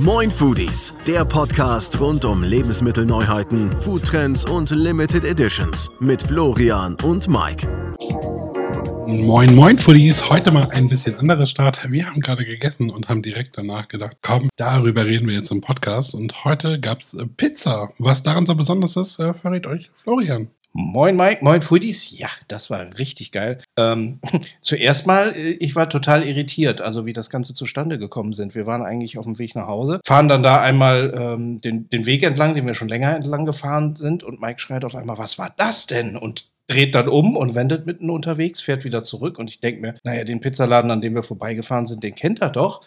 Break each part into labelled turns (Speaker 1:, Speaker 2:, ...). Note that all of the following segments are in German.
Speaker 1: Moin Foodies, der Podcast rund um Lebensmittelneuheiten, Foodtrends und Limited Editions mit Florian und Mike.
Speaker 2: Moin, moin, Foodies. Heute mal ein bisschen anderer Start. Wir haben gerade gegessen und haben direkt danach gedacht, komm, darüber reden wir jetzt im Podcast. Und heute gab's äh, Pizza. Was daran so besonders ist, äh, verrät euch Florian.
Speaker 3: Moin Mike, moin Foodies. Ja, das war richtig geil. Ähm, zuerst mal, äh, ich war total irritiert, also wie das Ganze zustande gekommen sind. Wir waren eigentlich auf dem Weg nach Hause, fahren dann da einmal ähm, den, den Weg entlang, den wir schon länger entlang gefahren sind und Mike schreit auf einmal, was war das denn? Und dreht dann um und wendet mitten unterwegs, fährt wieder zurück und ich denke mir, naja, den Pizzaladen, an dem wir vorbeigefahren sind, den kennt er doch.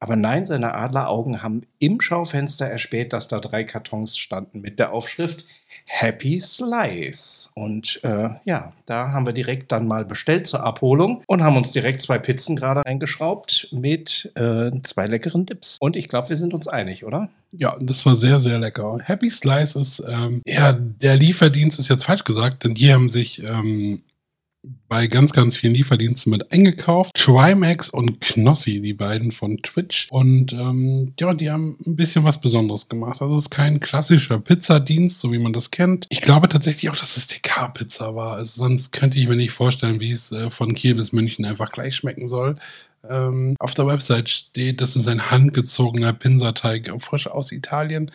Speaker 3: Aber nein, seine Adleraugen haben im Schaufenster erspäht, dass da drei Kartons standen mit der Aufschrift Happy Slice. Und äh, ja, da haben wir direkt dann mal bestellt zur Abholung und haben uns direkt zwei Pizzen gerade eingeschraubt mit äh, zwei leckeren Dips. Und ich glaube, wir sind uns einig, oder?
Speaker 2: Ja, das war sehr, sehr lecker. Happy Slice ist, ähm, ja, der Lieferdienst ist jetzt falsch gesagt, denn die haben sich ähm, bei ganz, ganz vielen Lieferdiensten mit eingekauft. Trimax und Knossi, die beiden von Twitch. Und ähm, ja, die haben ein bisschen was Besonderes gemacht. Also es ist kein klassischer Pizzadienst, so wie man das kennt. Ich glaube tatsächlich auch, dass es TK-Pizza war. Also sonst könnte ich mir nicht vorstellen, wie es äh, von Kiel bis München einfach gleich schmecken soll. Ähm, auf der Website steht, das ist ein handgezogener Pinsateig, frisch aus Italien.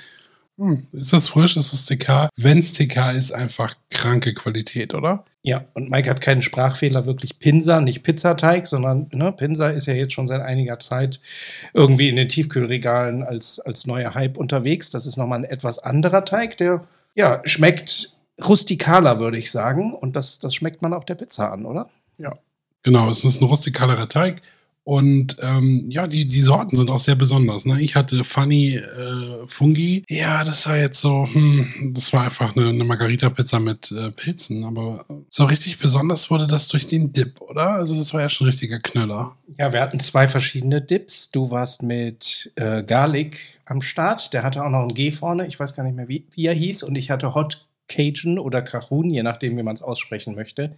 Speaker 2: Hm, ist das frisch? Ist das TK? Wenn es TK ist, einfach kranke Qualität, oder?
Speaker 3: Ja, und Mike hat keinen Sprachfehler, wirklich Pinsa, nicht Pizzateig, sondern ne, Pinsa ist ja jetzt schon seit einiger Zeit irgendwie in den Tiefkühlregalen als, als neuer Hype unterwegs. Das ist nochmal ein etwas anderer Teig, der ja schmeckt rustikaler, würde ich sagen. Und das, das schmeckt man auch der Pizza an, oder?
Speaker 2: Ja, genau. Es ist ein rustikalerer Teig. Und ähm, ja, die, die Sorten sind auch sehr besonders. Ne? Ich hatte Funny äh, Fungi. Ja, das war jetzt so, hm, das war einfach eine, eine Margarita-Pizza mit äh, Pilzen. Aber so richtig besonders wurde das durch den Dip, oder? Also das war ja schon ein richtiger Knüller.
Speaker 3: Ja, wir hatten zwei verschiedene Dips. Du warst mit äh, Garlic am Start. Der hatte auch noch ein G vorne. Ich weiß gar nicht mehr, wie, wie er hieß. Und ich hatte Hot Cajun oder Cajun, je nachdem, wie man es aussprechen möchte.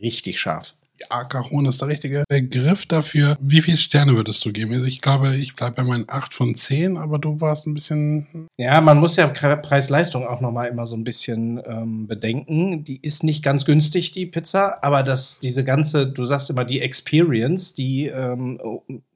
Speaker 3: Richtig scharf
Speaker 2: ja, Cajon ist der richtige Begriff dafür. Wie viele Sterne würdest du geben? Also ich glaube, ich bleibe bei meinen 8 von 10, aber du warst ein bisschen.
Speaker 3: Ja, man muss ja Preis-Leistung auch nochmal immer so ein bisschen ähm, bedenken. Die ist nicht ganz günstig, die Pizza, aber das, diese ganze, du sagst immer, die Experience, die ähm,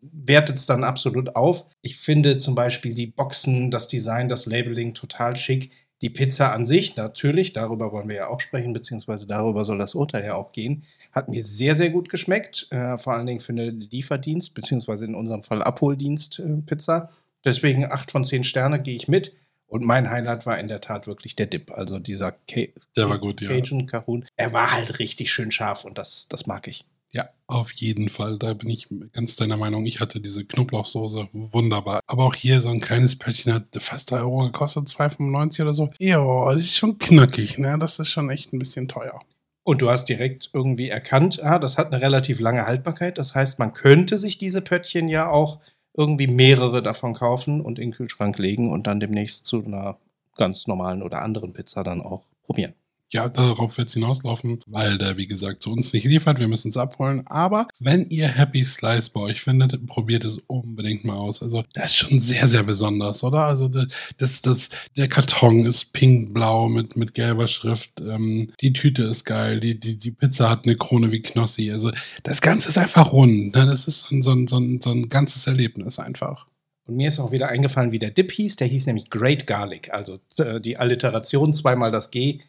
Speaker 3: wertet es dann absolut auf. Ich finde zum Beispiel die Boxen, das Design, das Labeling total schick. Die Pizza an sich, natürlich, darüber wollen wir ja auch sprechen, beziehungsweise darüber soll das Urteil ja auch gehen, hat mir sehr, sehr gut geschmeckt. Äh, vor allen Dingen für eine Lieferdienst, beziehungsweise in unserem Fall Abholdienst äh, Pizza. Deswegen 8 von 10 Sterne gehe ich mit. Und mein Highlight war in der Tat wirklich der Dip. Also dieser Ca
Speaker 2: der war gut,
Speaker 3: Cajun ja. Cajun. Er war halt richtig schön scharf und das, das mag ich.
Speaker 2: Ja, auf jeden Fall. Da bin ich ganz deiner Meinung. Ich hatte diese Knoblauchsoße wunderbar. Aber auch hier so ein kleines Pöttchen hat fast 3 Euro gekostet, 2,95 oder so. Ja, das ist schon knackig, ne? Das ist schon echt ein bisschen teuer.
Speaker 3: Und du hast direkt irgendwie erkannt, ah, das hat eine relativ lange Haltbarkeit. Das heißt, man könnte sich diese Pöttchen ja auch irgendwie mehrere davon kaufen und in den Kühlschrank legen und dann demnächst zu einer ganz normalen oder anderen Pizza dann auch probieren
Speaker 2: ja, darauf wird es hinauslaufen, weil der, wie gesagt, zu uns nicht liefert. Wir müssen es abholen. Aber wenn ihr Happy Slice bei euch findet, probiert es unbedingt mal aus. Also, das ist schon sehr, sehr besonders, oder? Also, das, das, der Karton ist pink-blau mit, mit gelber Schrift. Ähm, die Tüte ist geil. Die, die, die Pizza hat eine Krone wie Knossi. Also, das Ganze ist einfach rund. Ne? Das ist so ein, so, ein, so, ein, so ein ganzes Erlebnis einfach.
Speaker 3: Und mir ist auch wieder eingefallen, wie der Dip hieß. Der hieß nämlich Great Garlic. Also äh, die Alliteration, zweimal das G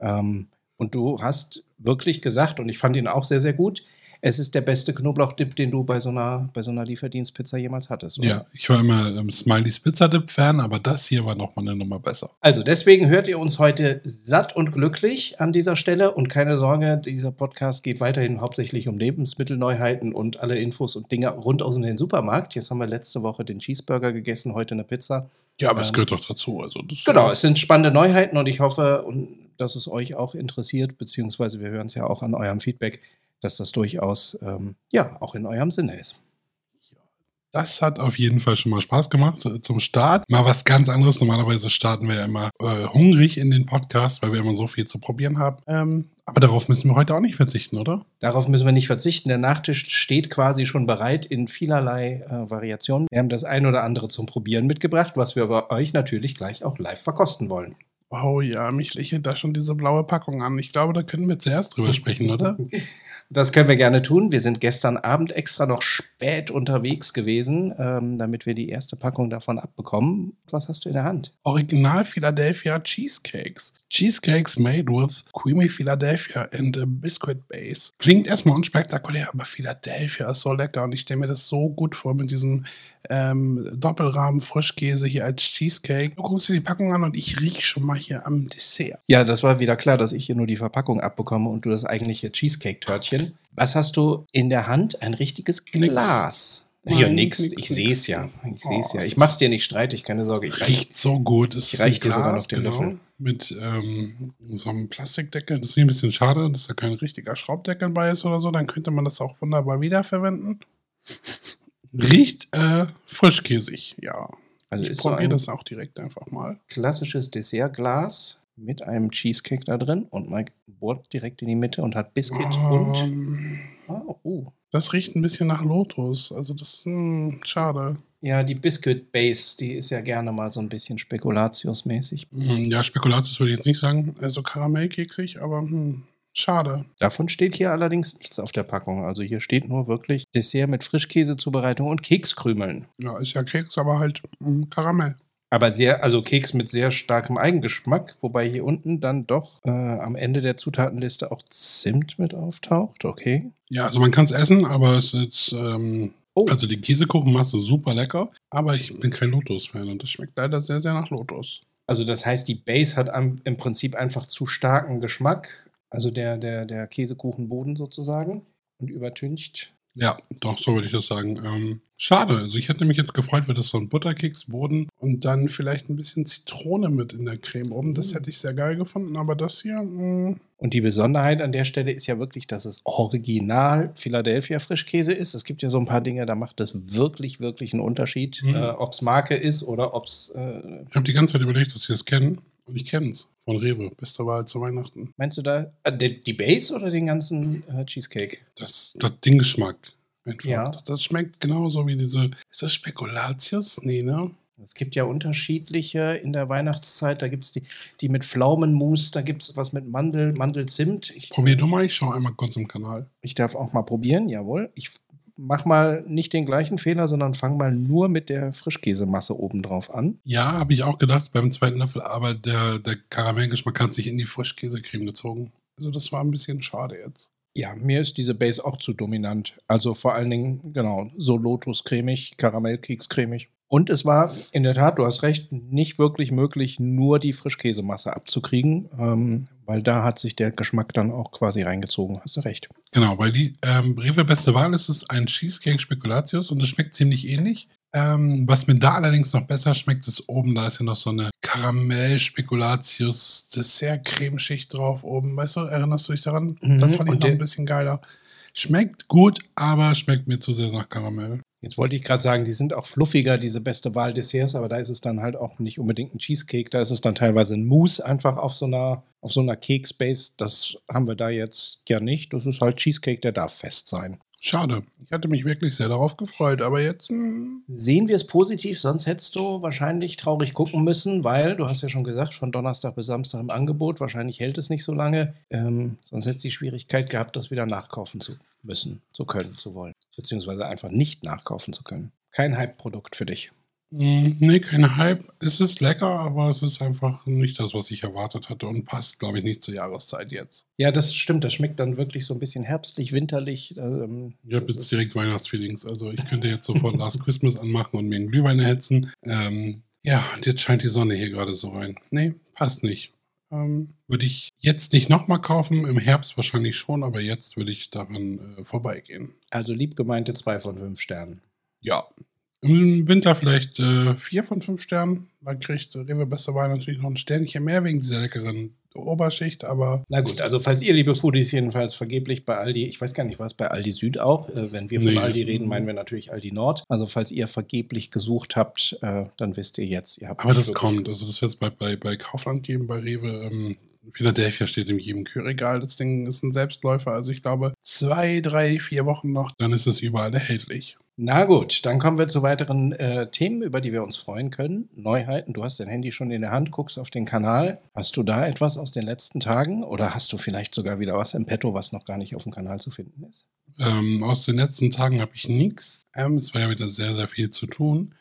Speaker 3: ähm, und du hast wirklich gesagt, und ich fand ihn auch sehr, sehr gut, es ist der beste Knoblauchdip, den du bei so einer, bei so einer Lieferdienstpizza jemals hattest.
Speaker 2: Oder? Ja, ich war immer ähm, Smileys Pizza-Dip-Fan, aber das hier war nochmal eine Nummer besser.
Speaker 3: Also deswegen hört ihr uns heute satt und glücklich an dieser Stelle und keine Sorge, dieser Podcast geht weiterhin hauptsächlich um Lebensmittelneuheiten und alle Infos und Dinge rund aus dem Supermarkt. Jetzt haben wir letzte Woche den Cheeseburger gegessen, heute eine Pizza.
Speaker 2: Ja, aber ähm, es gehört doch dazu. Also
Speaker 3: genau, es sind spannende Neuheiten und ich hoffe, dass es euch auch interessiert, beziehungsweise wir hören es ja auch an eurem Feedback dass das durchaus ähm, ja auch in eurem Sinne ist.
Speaker 2: Das hat auf jeden Fall schon mal Spaß gemacht zum Start. Mal was ganz anderes. Normalerweise starten wir ja immer äh, hungrig in den Podcast, weil wir immer so viel zu probieren haben. Ähm, aber darauf müssen wir heute auch nicht verzichten, oder?
Speaker 3: Darauf müssen wir nicht verzichten. Der Nachtisch steht quasi schon bereit in vielerlei äh, Variationen. Wir haben das ein oder andere zum Probieren mitgebracht, was wir bei euch natürlich gleich auch live verkosten wollen.
Speaker 2: Oh ja, mich lächelt da schon diese blaue Packung an. Ich glaube, da können wir zuerst drüber sprechen, oder?
Speaker 3: Das können wir gerne tun. Wir sind gestern Abend extra noch spät unterwegs gewesen, ähm, damit wir die erste Packung davon abbekommen. Was hast du in der Hand?
Speaker 2: Original Philadelphia Cheesecakes. Cheesecakes made with creamy Philadelphia and a biscuit base. Klingt erstmal unspektakulär, aber Philadelphia ist so lecker und ich stelle mir das so gut vor mit diesem ähm, Doppelrahmen Frischkäse hier als Cheesecake. Du guckst dir die Packung an und ich rieche schon mal hier am Dessert.
Speaker 3: Ja, das war wieder klar, dass ich hier nur die Verpackung abbekomme und du das eigentliche Cheesecake-Törtchen. Was hast du in der Hand? Ein richtiges Glas.
Speaker 2: Nein,
Speaker 3: ja, nix.
Speaker 2: nix,
Speaker 3: Ich
Speaker 2: nix.
Speaker 3: sehe es ja. Ich sehe es
Speaker 2: Oh,
Speaker 3: ja. Ich mach's dir nicht streitig, keine Sorge. Ich
Speaker 2: Riecht so gut. Es
Speaker 3: Ich reich dir sogar noch den Löffel.
Speaker 2: Mit ähm, so einem Plastikdeckel. Das ist mir ein bisschen schade, dass da kein richtiger Schraubdeckel bei ist oder so. Dann könnte man das auch wunderbar wiederverwenden. Riecht äh, frischkäsig, ja.
Speaker 3: Also
Speaker 2: ich
Speaker 3: ist so
Speaker 2: probiere
Speaker 3: ein
Speaker 2: das auch direkt einfach mal.
Speaker 3: klassisches Dessertglas mit einem Cheesecake da drin und Mike bohrt direkt in die Mitte und hat Biscuit und.
Speaker 2: Ähm,
Speaker 3: Oh, uh.
Speaker 2: das riecht ein bisschen nach Lotus. Also das, hm, schade.
Speaker 3: Ja, die Biscuit Base, die ist ja gerne mal so ein bisschen spekulatiusmäßig.
Speaker 2: Hm, Ja, Spekulatius würde ich jetzt nicht sagen. Also karamellkeksig, aber hm, schade.
Speaker 3: Davon steht hier allerdings nichts auf der Packung. Also hier steht nur wirklich Dessert mit Frischkäsezubereitung und Kekskrümeln.
Speaker 2: Ja, ist ja Keks, aber halt hm, Karamell.
Speaker 3: Aber sehr, also Keks mit sehr starkem Eigengeschmack, wobei hier unten dann doch äh, am Ende der Zutatenliste auch Zimt mit auftaucht. Okay.
Speaker 2: Ja, also man kann es essen, aber es ist, ähm,
Speaker 3: Oh.
Speaker 2: also die Käsekuchenmasse super lecker, aber ich bin kein Lotus-Fan und das schmeckt leider sehr, sehr nach Lotus.
Speaker 3: Also das heißt, die Base hat am, im Prinzip einfach zu starken Geschmack. Also der, der, der Käsekuchenboden sozusagen. Und übertüncht.
Speaker 2: Ja, doch, so würde ich das sagen. Ähm, schade, also ich hätte mich jetzt gefreut, wäre das so ein Butterkeksboden und dann vielleicht ein bisschen Zitrone mit in der Creme oben. Das hätte ich sehr geil gefunden, aber das hier, mh,
Speaker 3: Und die Besonderheit an der Stelle ist ja wirklich, dass es original Philadelphia Frischkäse ist. Es gibt ja so ein paar Dinge, da macht das wirklich, wirklich einen Unterschied,
Speaker 2: Mhm.
Speaker 3: äh, ob es Marke ist oder ob es. Äh,
Speaker 2: ich habe die ganze Zeit überlegt, dass ich das kenne und ich kenne es von Rewe. Beste Wahl zu Weihnachten.
Speaker 3: meinst du da äh, die, die Base oder den ganzen äh, Cheesecake?
Speaker 2: Das, das den Geschmack einfach.
Speaker 3: Ja.
Speaker 2: Das, das schmeckt genauso wie diese, ist das Spekulatius? Nee, ne?
Speaker 3: Es gibt ja unterschiedliche in der Weihnachtszeit. Da gibt es die, die mit Pflaumenmus, da gibt es was mit Mandel, Mandelzimt. Ich,
Speaker 2: Probier du mal, ich schaue einmal kurz im Kanal.
Speaker 3: ich darf auch mal probieren, jawohl. Ich mach mal nicht den gleichen Fehler, sondern fang mal nur mit der Frischkäsemasse obendrauf an.
Speaker 2: Ja, habe ich auch gedacht beim zweiten Löffel, aber der, der Karamellgeschmack hat sich in die Frischkäsecreme gezogen. Also das war ein bisschen schade jetzt.
Speaker 3: Ja, mir ist diese Base auch zu dominant. Also vor allen Dingen, genau, so Lotus-cremig, Karamellkeks-cremig. Und es war in der Tat, du hast recht, nicht wirklich möglich, nur die Frischkäsemasse abzukriegen, ähm, weil da hat sich der Geschmack dann auch quasi reingezogen. Hast du recht.
Speaker 2: Genau, weil die ähm, Rewe Beste Wahl ist es ein Cheesecake Spekulatius und es schmeckt ziemlich ähnlich. Ähm, was mir da allerdings noch besser schmeckt, ist oben, da ist ja noch so eine Karamell-Spekulatius Dessert-Cremeschicht drauf oben. Weißt du, erinnerst du dich daran?
Speaker 3: Mhm,
Speaker 2: Das fand ich noch ein bisschen geiler. Schmeckt gut, aber schmeckt mir zu sehr nach Karamell.
Speaker 3: Jetzt wollte ich gerade sagen, die sind auch fluffiger, diese beste Wahl Desserts, aber da ist es dann halt auch nicht unbedingt ein Cheesecake, da ist es dann teilweise ein Mousse einfach auf so einer, auf so einer Keksbase. Das haben wir da jetzt ja nicht. Das ist halt Cheesecake, der darf fest sein.
Speaker 2: Schade. Ich hatte mich wirklich sehr darauf gefreut, aber jetzt. hm,
Speaker 3: Sehen wir es positiv, sonst hättest du wahrscheinlich traurig gucken müssen, weil du hast ja schon gesagt, von Donnerstag bis Samstag im Angebot. Wahrscheinlich hält es nicht so lange. Ähm, sonst hättest du die Schwierigkeit gehabt, das wieder nachkaufen zu müssen, zu können, zu wollen. Beziehungsweise einfach nicht nachkaufen zu können. Kein Hype-Produkt für dich.
Speaker 2: Mm, Nee, kein Hype. Es ist lecker, aber es ist einfach nicht das, was ich erwartet hatte und passt, glaube ich, nicht zur Jahreszeit jetzt.
Speaker 3: Ja, das stimmt. Das schmeckt dann wirklich so ein bisschen herbstlich, winterlich. Ähm,
Speaker 2: Ich habe jetzt direkt Weihnachtsfeelings. Also ich könnte jetzt sofort Last Christmas anmachen und mir einen Glühwein erhitzen. Ähm, ja, und jetzt scheint die Sonne hier gerade so rein. Nee, passt nicht. Ähm, würde ich jetzt nicht nochmal kaufen, im Herbst wahrscheinlich schon, aber jetzt würde ich daran äh, vorbeigehen.
Speaker 3: Also lieb gemeinte zwei von fünf Sternen.
Speaker 2: Ja, Im Winter vielleicht äh, vier von fünf Sternen. Da kriegt Rewe Beste Wein natürlich noch ein Sternchen mehr wegen dieser leckeren Oberschicht, aber.
Speaker 3: Na gut, also falls ihr, liebe Foodies, jedenfalls vergeblich bei Aldi, ich weiß gar nicht, was bei Aldi Süd auch, äh, wenn wir von
Speaker 2: Nee.
Speaker 3: Aldi reden, meinen wir natürlich Aldi Nord. Also falls ihr vergeblich gesucht habt, äh, dann wisst ihr jetzt, ihr habt
Speaker 2: Aber das kommt. Also das wird es bei, bei, bei Kaufland geben, bei Rewe. Ähm, Philadelphia steht in jedem Kühlregal. Das Ding ist ein Selbstläufer. Also ich glaube, zwei, drei, vier Wochen noch, dann ist es überall erhältlich.
Speaker 3: Na gut, dann kommen wir zu weiteren äh, Themen, über die wir uns freuen können. Neuheiten, du hast dein Handy schon in der Hand, guckst auf den Kanal. Hast du da etwas aus den letzten Tagen oder hast du vielleicht sogar wieder was im Petto, was noch gar nicht auf dem Kanal zu finden ist?
Speaker 2: Ähm, aus den letzten Tagen habe ich nichts. Ähm, es war ja wieder sehr, sehr viel zu tun.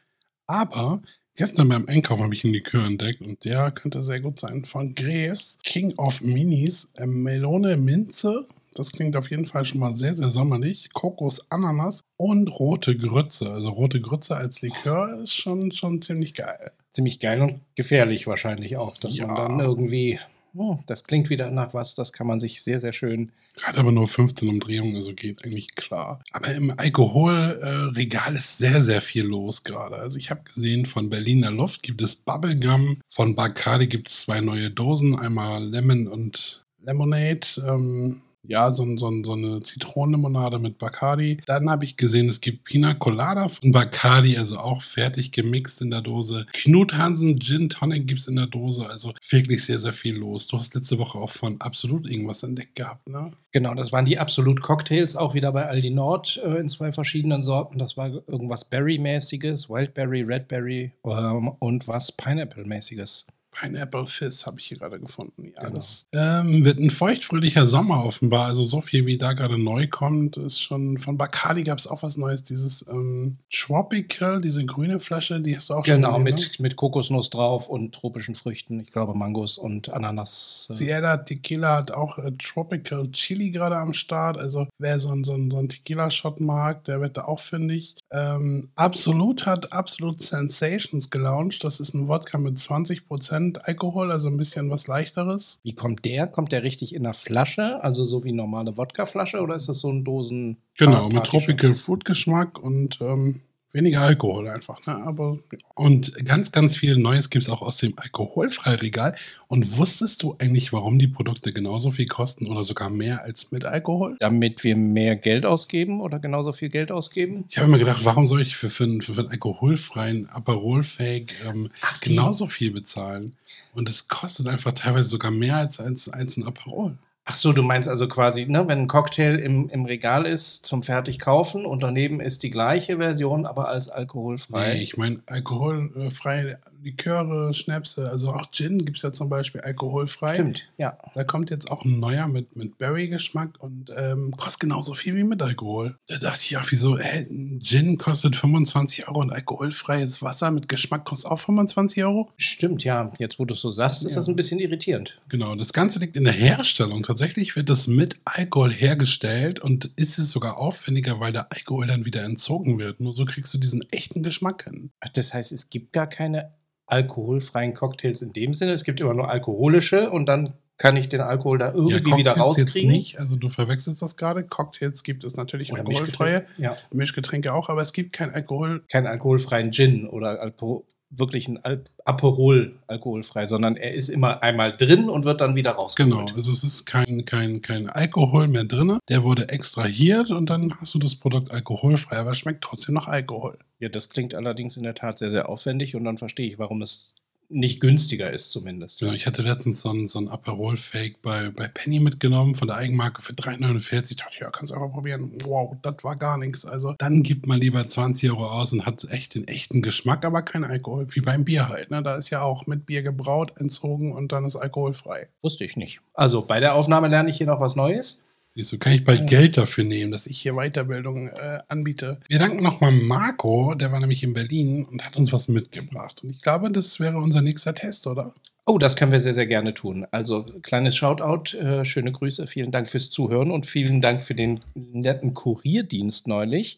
Speaker 2: Aber gestern beim Einkaufen habe ich einen Likör entdeckt und der könnte sehr gut sein von Graves. King of Minis. Ähm, Melone, Minze. Das klingt auf jeden Fall schon mal sehr, sehr sommerlich. Kokos, Ananas und rote Grütze. Also rote Grütze als Likör ist schon, schon ziemlich geil.
Speaker 3: Ziemlich geil und gefährlich wahrscheinlich auch, dass
Speaker 2: Ja.
Speaker 3: man dann irgendwie, oh, das klingt wieder nach was, das kann man sich sehr, sehr schön
Speaker 2: Hat aber nur 15 Umdrehungen, also geht eigentlich klar. Aber im Alkoholregal ist sehr, sehr viel los gerade. Also ich habe gesehen, von Berliner Luft gibt es Bubblegum, von Bacardi gibt es zwei neue Dosen, einmal Lemon und Lemonade. Ähm, ja, so, so, so eine Zitronenlimonade mit Bacardi. Dann habe ich gesehen, es gibt Pina Colada von Bacardi, also auch fertig gemixt in der Dose. Knut Hansen Gin Tonic gibt es in der Dose, also wirklich sehr, sehr viel los. Du hast letzte Woche auch von Absolut irgendwas entdeckt gehabt, ne?
Speaker 3: Genau, das waren die Absolut Cocktails, auch wieder bei Aldi Nord äh, in zwei verschiedenen Sorten. Das war irgendwas Berry-mäßiges, Wildberry, Redberry ähm, und was Pineapple-mäßiges.
Speaker 2: Pineapple Fizz habe ich hier gerade gefunden. Ja,
Speaker 3: Genau.
Speaker 2: das ähm, wird ein feuchtfröhlicher Sommer offenbar. Also so viel, wie da gerade neu kommt, ist schon von Bacardi gab es auch was Neues. Dieses ähm, Tropical, diese grüne Flasche, die hast du auch schon
Speaker 3: Genau,
Speaker 2: gesehen,
Speaker 3: mit, mit Kokosnuss drauf und tropischen Früchten. Ich glaube Mangos und Ananas.
Speaker 2: ne?
Speaker 3: äh,
Speaker 2: Sierra Tequila hat auch äh, Tropical Chili gerade am Start. Also wer so, so, so ein Tequila-Shot mag, der wird da auch fündig. Ähm, Absolut hat Absolut Sensations gelauncht. Das ist ein Wodka mit 20% Alkohol, also ein bisschen was leichteres.
Speaker 3: Wie kommt der? Kommt der richtig in der Flasche? Also so wie normale Wodkaflasche oder ist das so ein Dosen?
Speaker 2: Genau, mit? Tropical Fruit Geschmack und ähm, weniger Alkohol einfach. Ne? Aber, und ganz, ganz viel Neues gibt es auch aus dem Alkoholfreiregal. Und wusstest du eigentlich, warum die Produkte genauso viel kosten oder sogar mehr als mit Alkohol?
Speaker 3: Damit wir mehr Geld ausgeben oder genauso viel Geld ausgeben?
Speaker 2: Ich habe mir gedacht, warum soll ich für, für, einen- für einen alkoholfreien Aperol-Fake ähm, genauso viel bezahlen? Und es kostet einfach teilweise sogar mehr als, als, als ein Aperol.
Speaker 3: Ach so, du meinst also quasi, ne, wenn ein Cocktail im, im Regal ist zum fertig kaufen und daneben ist die gleiche Version, aber als alkoholfrei.
Speaker 2: Nee, ich meine alkoholfreie Liköre, Schnäpse, also auch Gin gibt es ja zum Beispiel alkoholfrei.
Speaker 3: Stimmt, ja.
Speaker 2: Da kommt jetzt auch ein neuer mit, mit Berry-Geschmack und ähm, kostet genauso viel wie mit Alkohol. Da dachte ich auch, wieso, hä, ein Gin kostet 25 Euro und alkoholfreies Wasser mit Geschmack kostet auch 25 Euro?
Speaker 3: Stimmt, ja. Jetzt, wo du es so sagst, ist
Speaker 2: Ja.
Speaker 3: das ein bisschen irritierend.
Speaker 2: Genau, das Ganze liegt in der Herstellung. Tatsächlich wird es mit Alkohol hergestellt und ist es sogar aufwendiger, weil der Alkohol dann wieder entzogen wird. Nur so kriegst du diesen echten Geschmack hin.
Speaker 3: Ach, Das heißt, es gibt gar keine alkoholfreien Cocktails in dem Sinne. Es gibt immer nur alkoholische und dann kann ich den Alkohol da irgendwie wieder
Speaker 2: Cocktails jetzt
Speaker 3: rauskriegen.
Speaker 2: nicht, also du verwechselst das gerade. Cocktails gibt es natürlich
Speaker 3: Oder
Speaker 2: alkoholfreie,
Speaker 3: Mischgetränke. Ja.
Speaker 2: Mischgetränke auch, aber es gibt kein Alkohol.
Speaker 3: Keinen alkoholfreien Gin oder Alpo wirklich ein Al Aperol alkoholfrei, sondern er ist immer einmal drin und wird dann wieder rausgeholt.
Speaker 2: Genau, also es ist kein, kein, kein Alkohol mehr drin. Der wurde extrahiert und dann hast du das Produkt alkoholfrei, aber es schmeckt trotzdem nach Alkohol.
Speaker 3: Ja, das klingt allerdings in der Tat sehr, sehr aufwendig und dann verstehe ich, warum es nicht günstiger ist zumindest.
Speaker 2: Genau, ich hatte letztens so ein, so ein Aperol-Fake bei, bei Penny mitgenommen von der Eigenmarke für 3,49. Ich dachte, ja, kannst du einfach probieren. Wow, das war gar nichts. Also dann gibt man lieber 20 Euro aus und hat echt den echten Geschmack, aber kein Alkohol. Wie beim Bier halt. Ne? Da ist ja auch mit Bier gebraut, entzogen und dann ist alkoholfrei.
Speaker 3: Wusste ich nicht. Also bei der Aufnahme lerne ich hier noch was Neues.
Speaker 2: Siehst du, kann ich bald. Geld dafür nehmen, dass ich hier Weiterbildung äh, anbiete. Wir danken nochmal Marco, der war nämlich in Berlin und hat uns was mitgebracht. Und ich glaube, das wäre unser nächster Test, oder?
Speaker 3: Oh, das können wir sehr, sehr gerne tun. Also kleines Shoutout, äh, schöne Grüße, vielen Dank fürs Zuhören und vielen Dank für den netten Kurierdienst neulich.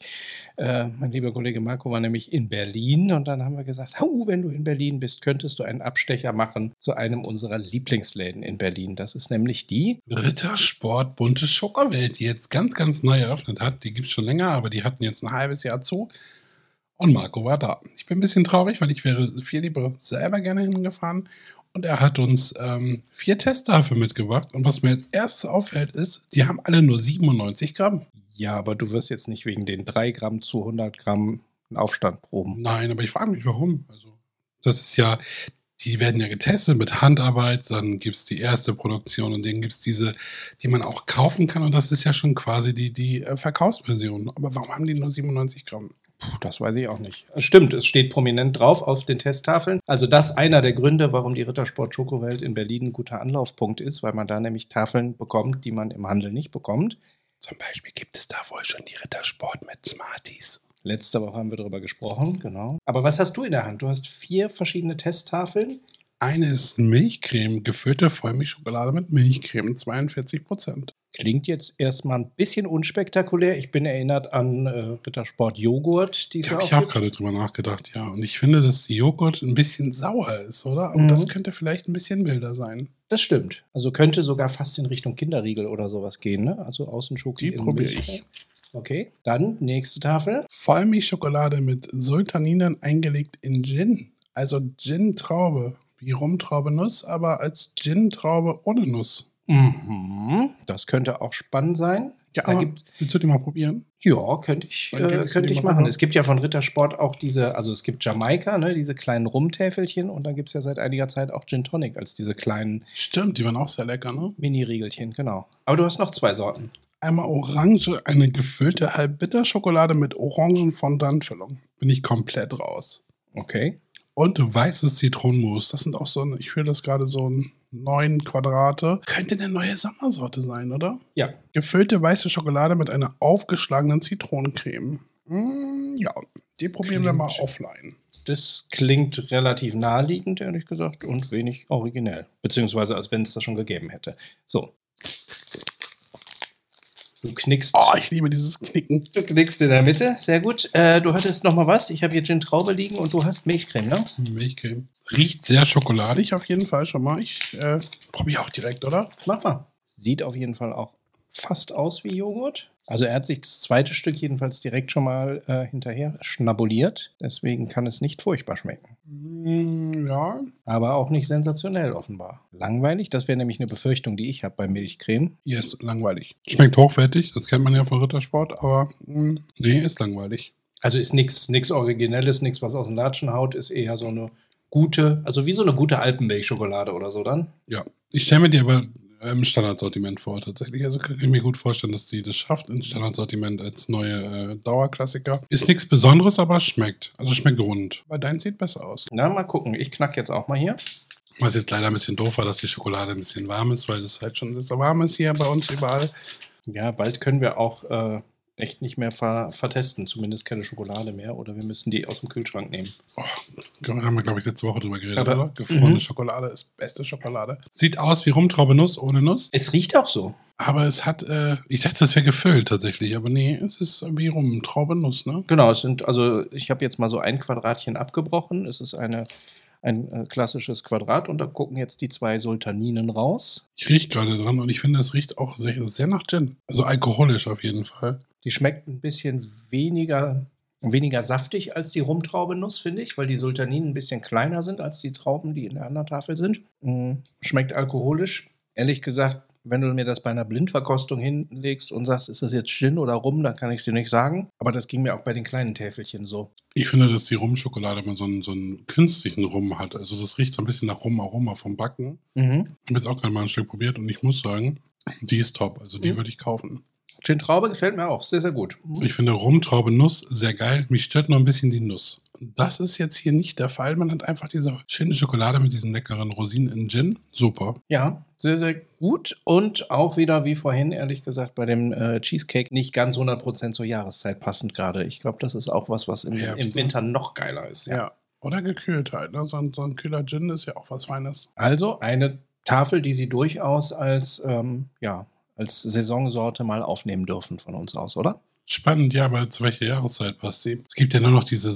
Speaker 3: Äh, mein lieber Kollege Marco war nämlich in Berlin und dann haben wir gesagt, wenn du in Berlin bist, könntest du einen Abstecher machen zu einem unserer Lieblingsläden in Berlin. Das ist nämlich die
Speaker 2: Rittersport Bunte Schokowelt, die jetzt ganz, ganz neu eröffnet hat. Die gibt es schon länger, aber die hatten jetzt ein halbes Jahr zu. Und Marco war da. Ich bin ein bisschen traurig, weil ich wäre viel lieber selber gerne hingefahren. Und er hat uns ähm, vier Testtafeln mitgebracht. Und was mir als erstes auffällt, ist, die haben alle nur 97 Gramm.
Speaker 3: Ja, aber du wirst jetzt nicht wegen den 3 Gramm zu 100 Gramm einen Aufstand proben.
Speaker 2: Nein, aber ich frage mich, warum. Also, das ist ja, die werden ja getestet mit Handarbeit, dann gibt es die erste Produktion und dann gibt es diese, die man auch kaufen kann und das ist ja schon quasi die, die äh, Verkaufsversion. Aber warum haben die nur 97 Gramm?
Speaker 3: Puh, das weiß ich auch nicht. Stimmt, es steht prominent drauf auf den Testtafeln. Also das ist einer der Gründe, warum die Rittersport Schokowelt in Berlin ein guter Anlaufpunkt ist, weil man da nämlich Tafeln bekommt, die man im Handel nicht bekommt.
Speaker 2: Zum Beispiel gibt es da wohl schon die Rittersport mit Smarties.
Speaker 3: Letzte Woche haben wir darüber gesprochen, genau. Aber was hast du in der Hand? Du hast vier verschiedene Testtafeln.
Speaker 2: Eine ist Milchcreme, gefüllte Vollmilchschokolade mit Milchcreme, 42 Prozent.
Speaker 3: Klingt jetzt erstmal ein bisschen unspektakulär. Ich bin erinnert an äh, Rittersport Joghurt. Die
Speaker 2: Ja, ich habe gerade drüber nachgedacht, ja. Und ich finde, dass Joghurt ein bisschen sauer ist, oder? Aber
Speaker 3: Mhm.
Speaker 2: das könnte vielleicht ein bisschen milder sein.
Speaker 3: Das stimmt. Also könnte sogar fast in Richtung Kinderriegel oder sowas gehen, ne? Also außen Schoki.
Speaker 2: Die probiere
Speaker 3: Milch.
Speaker 2: ich.
Speaker 3: Okay, dann nächste Tafel.
Speaker 2: Vollmilchschokolade mit Sultaninen eingelegt in Gin. Also Gin-Traube, wie Rumtraube Nuss, aber als Gin-Traube ohne Nuss.
Speaker 3: Mhm. Das könnte auch spannend sein.
Speaker 2: Ja,
Speaker 3: Da gibt,
Speaker 2: willst du die mal probieren?
Speaker 3: ja, könnte ich, äh, könnte ich machen.
Speaker 2: rüber.
Speaker 3: Es gibt ja von Rittersport auch diese, also es gibt Jamaika, ne, diese kleinen Rumtäfelchen und dann gibt es ja seit einiger Zeit auch Gin Tonic als diese kleinen
Speaker 2: Stimmt, die waren auch sehr lecker, ne?
Speaker 3: Mini-Riegelchen, genau. Aber du hast noch zwei Sorten.
Speaker 2: Einmal Orange, eine gefüllte Halbbitterschokolade mit Orangenfondantfüllung. Bin ich komplett raus.
Speaker 3: Okay.
Speaker 2: Und weißes Zitronenmus. Das sind auch so, ein- ich fühle das gerade so ein neun Quadrate. Könnte eine neue Sommersorte sein, oder?
Speaker 3: Ja.
Speaker 2: Gefüllte weiße Schokolade mit einer aufgeschlagenen Zitronencreme. Mm, ja, die probieren wir mal
Speaker 3: Klingt-
Speaker 2: offline.
Speaker 3: Das klingt relativ naheliegend, ehrlich gesagt, und wenig originell. Beziehungsweise als wenn es das schon gegeben hätte. So. Du knickst.
Speaker 2: Oh, ich liebe dieses Knicken.
Speaker 3: Du knickst in der Mitte, sehr gut. Äh, du hattest noch mal was. Ich habe hier Gin Traube liegen und du hast Milchcreme, ne?
Speaker 2: Milchcreme. Riecht sehr schokoladig auf jeden Fall schon mal. Ich äh, probiere auch direkt, oder?
Speaker 3: Mach mal. Sieht auf jeden Fall auch fast aus wie Joghurt. Also er hat sich das zweite Stück jedenfalls direkt schon mal äh, hinterher schnabuliert. Deswegen kann es nicht furchtbar schmecken.
Speaker 2: Mm, ja.
Speaker 3: Aber auch nicht sensationell offenbar. Langweilig, das wäre nämlich eine Befürchtung, die ich habe bei Milchcreme.
Speaker 2: Yes, langweilig. Schmeckt hochwertig, das kennt man ja von Rittersport, aber mm, nee, ist langweilig.
Speaker 3: Also ist nichts Originelles, nichts, was aus dem Latschen haut, ist eher so eine gute, also wie so eine gute Alpenmilchschokolade oder so dann.
Speaker 2: Ja. Ich stelle mir die aber im Standardsortiment vor, tatsächlich. Also kann ich mir gut vorstellen, dass die das schafft ins Standardsortiment als neue äh, Dauerklassiker. Ist nichts Besonderes, aber schmeckt. Also schmeckt rund. Weil dein sieht besser aus.
Speaker 3: Na, mal gucken. Ich knack jetzt auch mal hier.
Speaker 2: Was jetzt leider ein bisschen doof war, dass die Schokolade ein bisschen warm ist, weil es halt schon sehr warm ist hier bei uns überall.
Speaker 3: Ja, bald können wir auch äh, echt nicht mehr ver vertesten. Zumindest keine Schokolade mehr. Oder wir müssen die aus dem Kühlschrank nehmen.
Speaker 2: Oh, haben wir, glaube ich, letzte Woche drüber geredet,
Speaker 3: Aber-
Speaker 2: oder? Gefrorene
Speaker 3: Mhm.
Speaker 2: Schokolade ist beste Schokolade. Sieht aus wie Rumtraube Nuss ohne Nuss.
Speaker 3: Es riecht auch so.
Speaker 2: Aber es hat, äh, ich dachte, das wäre gefüllt tatsächlich, aber nee, es ist wie rum, Traube Nuss, ne?
Speaker 3: Genau, es sind, also ich habe jetzt mal so ein Quadratchen abgebrochen. Es ist eine, ein äh, klassisches Quadrat und da gucken jetzt die zwei Sultaninen raus.
Speaker 2: Ich rieche gerade dran und ich finde, es riecht auch sehr, sehr nach Gin. Also alkoholisch auf jeden Fall.
Speaker 3: Die schmeckt ein bisschen weniger, weniger saftig als die Rumtraubenuss, finde ich, weil die Sultaninen ein bisschen kleiner sind als die Trauben, die in der anderen Tafel sind. Mm, Schmeckt alkoholisch. Ehrlich gesagt, wenn du mir das bei einer Blindverkostung hinlegst und sagst, ist das jetzt Gin oder Rum, dann kann ich es dir nicht sagen. Aber das ging mir auch bei den kleinen Täfelchen so.
Speaker 2: Ich finde, dass die Rumschokolade mal so einen, so einen künstlichen Rum hat. Also das riecht so ein bisschen nach Rum Aroma vom Backen.
Speaker 3: Mhm.
Speaker 2: Ich habe jetzt auch gerade mal ein Stück probiert und ich muss sagen, die ist top. Also die
Speaker 3: Mhm.
Speaker 2: würde ich kaufen.
Speaker 3: Gin Traube gefällt mir auch sehr, sehr gut.
Speaker 2: Ich finde Rumtraube Nuss sehr geil. Mich stört nur ein bisschen die Nuss. Das ist jetzt hier nicht der Fall. Man hat einfach diese schöne Schokolade mit diesen leckeren Rosinen in Gin. Super.
Speaker 3: Ja, sehr, sehr gut. Und auch wieder, wie vorhin, ehrlich gesagt, bei dem äh, Cheesecake nicht ganz 100% zur Jahreszeit passend gerade. Ich glaube, das ist auch was, was im,
Speaker 2: Herbst,
Speaker 3: im Winter noch geiler ist.
Speaker 2: Ja. Oder gekühlt halt. Ne? So, ein, so ein kühler Gin ist ja auch was Feines.
Speaker 3: Also eine Tafel, die Sie durchaus als, ähm, ja, als Saisonsorte mal aufnehmen dürfen von uns aus, oder?
Speaker 2: Spannend, ja, aber zu welcher Jahreszeit passt sie? Es gibt ja nur noch diese,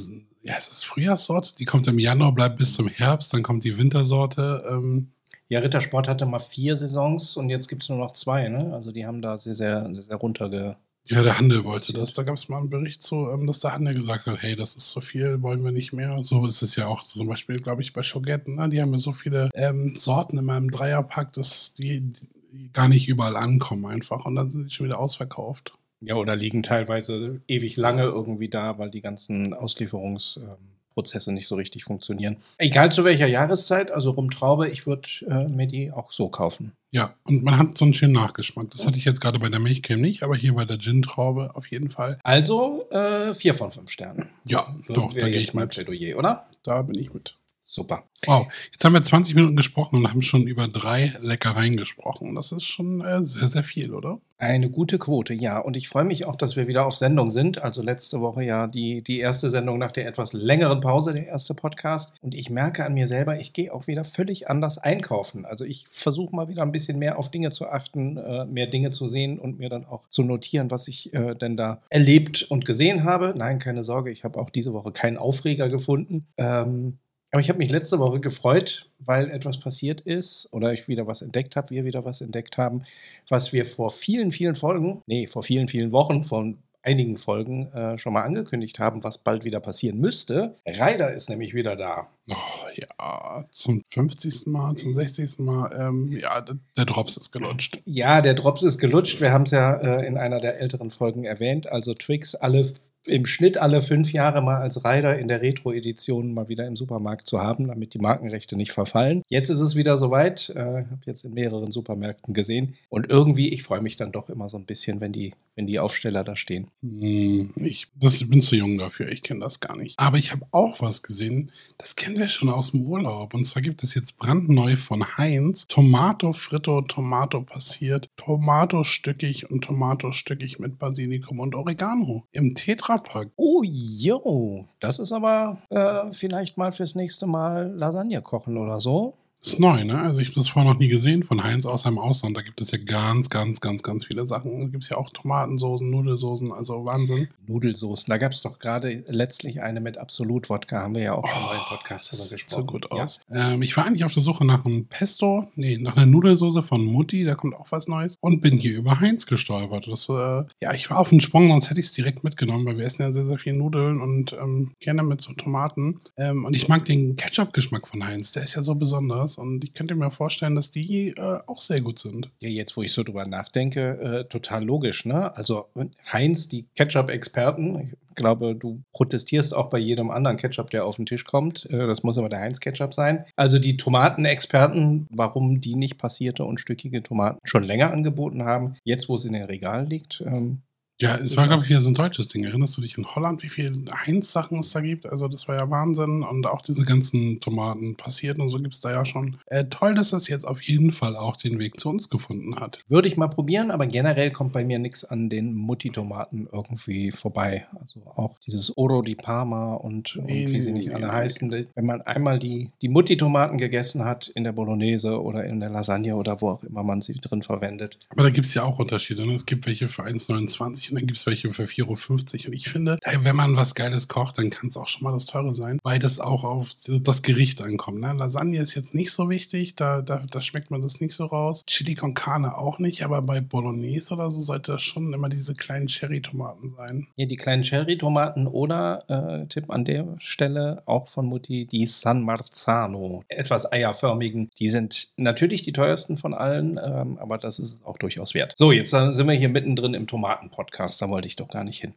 Speaker 2: ja, ist das Frühjahrssorte? Die kommt im Januar, bleibt bis zum Herbst, dann kommt die Wintersorte. Ähm,
Speaker 3: Ja, Rittersport hatte mal vier Saisons und jetzt gibt es nur noch zwei. Ne? Also die haben da sehr, sehr, sehr, sehr runterge
Speaker 2: Ja, der Handel wollte das. Da gab es mal einen Bericht zu, ähm, dass der Handel gesagt hat, hey, das ist zu viel, wollen wir nicht mehr. So ist es ja auch zum Beispiel, glaube ich, bei Schogetten. Ne? Die haben ja so viele ähm, Sorten in meinem Dreierpack, dass die, die gar nicht überall ankommen einfach. Und dann sind die schon wieder ausverkauft.
Speaker 3: Ja, oder liegen teilweise ewig lange irgendwie da, weil die ganzen Auslieferungsprozesse nicht so richtig funktionieren. Egal zu welcher Jahreszeit, also Rumtraube, ich würde äh, mir die auch so kaufen.
Speaker 2: Ja, und man hat so einen schönen Nachgeschmack. Das hatte ich jetzt gerade bei der Milchcreme nicht, aber hier bei der Gin-Traube auf jeden Fall.
Speaker 3: Also äh, vier von fünf Sternen.
Speaker 2: Ja,
Speaker 3: So
Speaker 2: doch, da gehe ich mit.
Speaker 3: Plädoyer, oder?
Speaker 2: Da bin ich mit.
Speaker 3: Super.
Speaker 2: Wow, jetzt haben wir 20 Minuten gesprochen und haben schon über drei Leckereien gesprochen. Das ist schon äh, sehr, sehr viel, oder?
Speaker 3: Eine gute Quote, ja. Und ich freue mich auch, dass wir wieder auf Sendung sind. Also letzte Woche ja die, die erste Sendung nach der etwas längeren Pause, der erste Podcast. Und ich merke an mir selber, ich gehe auch wieder völlig anders einkaufen. Also ich versuche mal wieder ein bisschen mehr auf Dinge zu achten, äh, mehr Dinge zu sehen und mir dann auch zu notieren, was ich äh, denn da erlebt und gesehen habe. Nein, keine Sorge, ich habe auch diese Woche keinen Aufreger gefunden. Ähm, aber ich habe mich letzte Woche gefreut, weil etwas passiert ist oder ich wieder was entdeckt habe, wir wieder was entdeckt haben, was wir vor vielen, vielen Folgen, nee, vor vielen, vielen Wochen, von einigen Folgen äh, schon mal angekündigt haben, was bald wieder passieren müsste. Ryder ist nämlich wieder da.
Speaker 2: Oh, ja, zum 50. Mal, zum 60. Mal. Ähm, ja, der, Drops ist gelutscht.
Speaker 3: Ja, der Drops ist gelutscht. Wir haben es ja äh, in einer der älteren Folgen erwähnt. Also Twix alle im Schnitt alle fünf Jahre mal als Rider in der Retro-Edition mal wieder im Supermarkt zu haben, damit die Markenrechte nicht verfallen. Jetzt ist es wieder soweit. Äh, habe jetzt in mehreren Supermärkten gesehen. Und irgendwie, ich freue mich dann doch immer so ein bisschen, wenn die, wenn die Aufsteller da stehen.
Speaker 2: Hm, Ich das, bin zu jung dafür, ich kenne das gar nicht. Aber ich habe auch was gesehen, das kennen wir schon aus dem Urlaub. Und zwar gibt es jetzt brandneu von Heinz Tomato Fritto, Tomato passiert, Tomato stückig und Tomato stückig mit Basilikum und Oregano im Tetrapack.
Speaker 3: Oh, jo, das ist aber äh, vielleicht mal fürs nächste Mal Lasagne kochen oder so.
Speaker 2: Ist neu, ne? Also ich habe das vorher noch nie gesehen von Heinz außer im Ausland. Da gibt es ja ganz, ganz, ganz, ganz viele Sachen. Da gibt es ja auch Tomatensoßen, Nudelsoßen, also Wahnsinn.
Speaker 3: Nudelsoßen. Da gab es doch gerade letztlich eine mit Absolut-Wodka. Haben wir ja auch im neuen Podcast drüber
Speaker 2: Das sieht
Speaker 3: gesprochen.
Speaker 2: so gut
Speaker 3: Ja.
Speaker 2: aus. Ähm, ich war eigentlich auf der Suche nach einem Pesto, nee, nach einer Nudelsoße von Mutti, da kommt auch was Neues. Und bin hier über Heinz gestolpert. Das, äh, ja, ich war auf den Sprung, sonst hätte ich es direkt mitgenommen, weil wir essen ja sehr, sehr viel Nudeln und ähm, gerne mit so Tomaten. Ähm, und ich mag den Ketchup-Geschmack von Heinz, der ist ja so besonders. Und ich könnte mir vorstellen, dass die äh, auch sehr gut sind.
Speaker 3: Ja, jetzt, wo ich so drüber nachdenke, äh, total logisch, ne? Also Heinz, die Ketchup-Experten, ich glaube, du protestierst auch bei jedem anderen Ketchup, der auf den Tisch kommt. Äh, das muss immer der Heinz-Ketchup sein. Also die Tomatenexperten, warum die nicht passierte und stückige Tomaten schon länger angeboten haben, jetzt, wo es in den Regalen liegt, ähm,
Speaker 2: Ja, es war, glaube ich, wieder so ein deutsches Ding. Erinnerst du dich in Holland, wie viele Heinz-Sachen es da gibt? Also, das war ja Wahnsinn. Und auch diese ganzen Tomaten passiert und so gibt es da ja schon. Äh, toll, dass das jetzt auf jeden Fall auch den Weg zu uns gefunden hat.
Speaker 3: Würde ich mal probieren, aber generell kommt bei mir nichts an den Mutti-Tomaten irgendwie vorbei. Also auch dieses Oro di Parma und, und
Speaker 2: Nee,
Speaker 3: wie sie nicht
Speaker 2: nee,
Speaker 3: alle
Speaker 2: nee.
Speaker 3: heißen. Wenn man einmal die, die Mutti-Tomaten gegessen hat in der Bolognese oder in der Lasagne oder wo auch immer man sie drin verwendet.
Speaker 2: Aber da gibt es ja auch Unterschiede. Ne? Es gibt welche für 1,29 und dann gibt es welche für 4,50 Euro. Und ich finde, wenn man was Geiles kocht, dann kann es auch schon mal das Teure sein, weil das auch auf das Gericht ankommt. Ne? Lasagne ist jetzt nicht so wichtig, da, da, da schmeckt man das nicht so raus. Chili con Carne auch nicht, aber bei Bolognese oder so sollte das schon immer diese kleinen Cherry-Tomaten sein.
Speaker 3: Hier die kleinen Cherry-Tomaten oder, äh, Tipp an der Stelle, auch von Mutti, die San Marzano. Etwas eierförmigen. Die sind natürlich die teuersten von allen, ähm, aber das ist auch durchaus wert. So, jetzt sind wir hier mittendrin im Tomaten-Podcast. Da wollte ich doch gar nicht hin.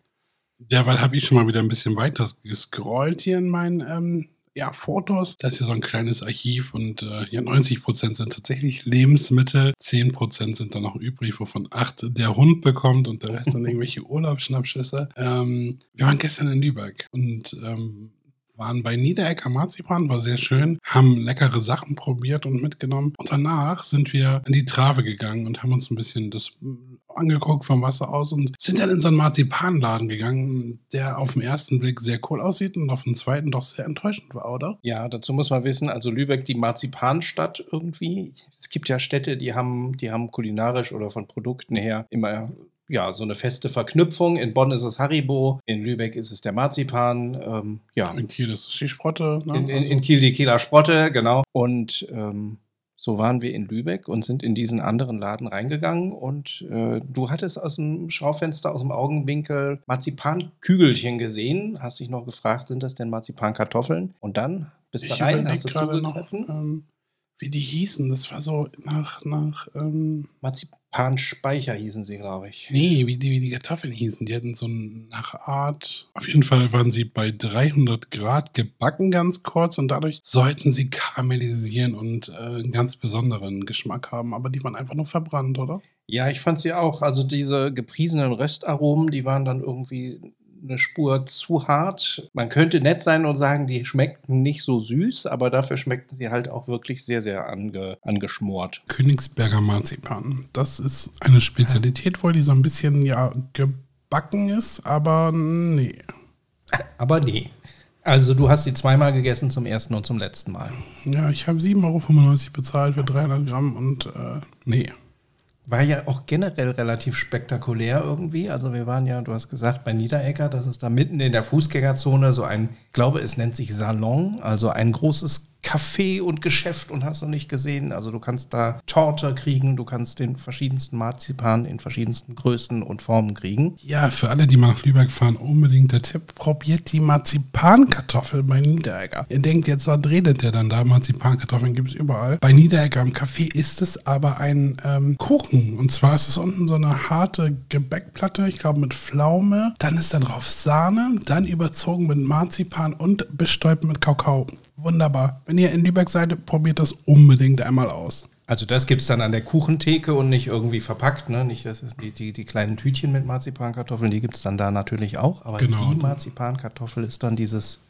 Speaker 2: Derweil habe ich schon mal wieder ein bisschen weiter gescrollt hier in meinen ähm, ja, Fotos. Das ist ja so ein kleines Archiv und äh, ja, 90% sind tatsächlich Lebensmittel, 10% sind dann noch übrig, wovon 8 der Hund bekommt und der Rest dann irgendwelche Urlaubsschnappschüsse. Ähm, wir waren gestern in Lübeck und ähm, waren bei Niederecker Marzipan, war sehr schön, haben leckere Sachen probiert und mitgenommen. Und danach sind wir in die Trave gegangen und haben uns ein bisschen das angeguckt vom Wasser aus und sind dann in so einen Marzipanladen gegangen, der auf den ersten Blick sehr cool aussieht und auf den zweiten doch sehr enttäuschend war, oder?
Speaker 3: Ja, dazu muss man wissen, also Lübeck, die Marzipanstadt irgendwie. Es gibt ja Städte, die haben, die haben kulinarisch oder von Produkten her immer ja, so eine feste Verknüpfung. In Bonn ist es Haribo, in Lübeck ist es der Marzipan, ähm, ja.
Speaker 2: In Kiel ist es die Sprotte. Ne?
Speaker 3: In, in,
Speaker 2: Also-
Speaker 3: in Kiel die Kieler Sprotte, genau. Und ähm, So waren wir in Lübeck und sind in diesen anderen Laden reingegangen und äh, du hattest aus dem Schaufenster, aus dem Augenwinkel Marzipankügelchen gesehen. Hast dich noch gefragt, sind das denn Marzipankartoffeln? Und dann bist du rein, hast du zugegriffen.
Speaker 2: Noch, ähm, wie die hießen, das war so nach, nach ähm
Speaker 3: Marzipanspeicher hießen sie, glaube ich.
Speaker 2: Nee, wie die, wie die Kartoffeln hießen. Die hatten so eine Art. Auf jeden Fall waren sie bei 300 Grad gebacken ganz kurz und dadurch sollten sie karamellisieren und äh, einen ganz besonderen Geschmack haben, aber die waren einfach nur verbrannt, oder?
Speaker 3: Ja, ich fand sie auch. Also diese gepriesenen Röstaromen, die waren dann irgendwie eine Spur zu hart. Man könnte nett sein und sagen, die schmeckten nicht so süß, aber dafür schmeckten sie halt auch wirklich sehr, sehr ange, angeschmort.
Speaker 2: Königsberger Marzipan. Das ist eine Spezialität wohl, die so ein bisschen ja gebacken ist, aber nee.
Speaker 3: Aber nee. Also du hast sie zweimal gegessen, zum ersten und zum letzten Mal.
Speaker 2: Ja, ich habe 7,95 Euro bezahlt für 300 Gramm und äh, nee.
Speaker 3: War ja auch generell relativ spektakulär irgendwie. Also wir waren ja, du hast gesagt, bei Niederegger, das ist da mitten in der Fußgängerzone so ein, ich glaube, es nennt sich Salon, also ein großes Café und Geschäft und hast du nicht gesehen. Also du kannst da Torte kriegen, du kannst den verschiedensten Marzipan in verschiedensten Größen und Formen kriegen.
Speaker 2: Ja, für alle, die mal nach Lübeck fahren, unbedingt der Tipp, probiert die Marzipankartoffel bei Niederegger. Ihr denkt jetzt, was redet der dann da? Marzipankartoffeln gibt es überall. Bei Niederegger im Café ist es aber ein ähm, Kuchen. Und zwar ist es unten so eine harte Gebäckplatte, ich glaube mit Pflaume. Dann ist da drauf Sahne, dann überzogen mit Marzipan und bestäubt mit Kakao wunderbar. Wenn ihr in Lübeck seid, probiert das unbedingt einmal aus.
Speaker 3: Also das gibt es dann an der Kuchentheke und nicht irgendwie verpackt, ne? Nicht, das ist die, die, die kleinen Tütchen mit Marzipankartoffeln, die gibt es dann da natürlich auch. Aber genau. die Marzipankartoffel ist dann dieses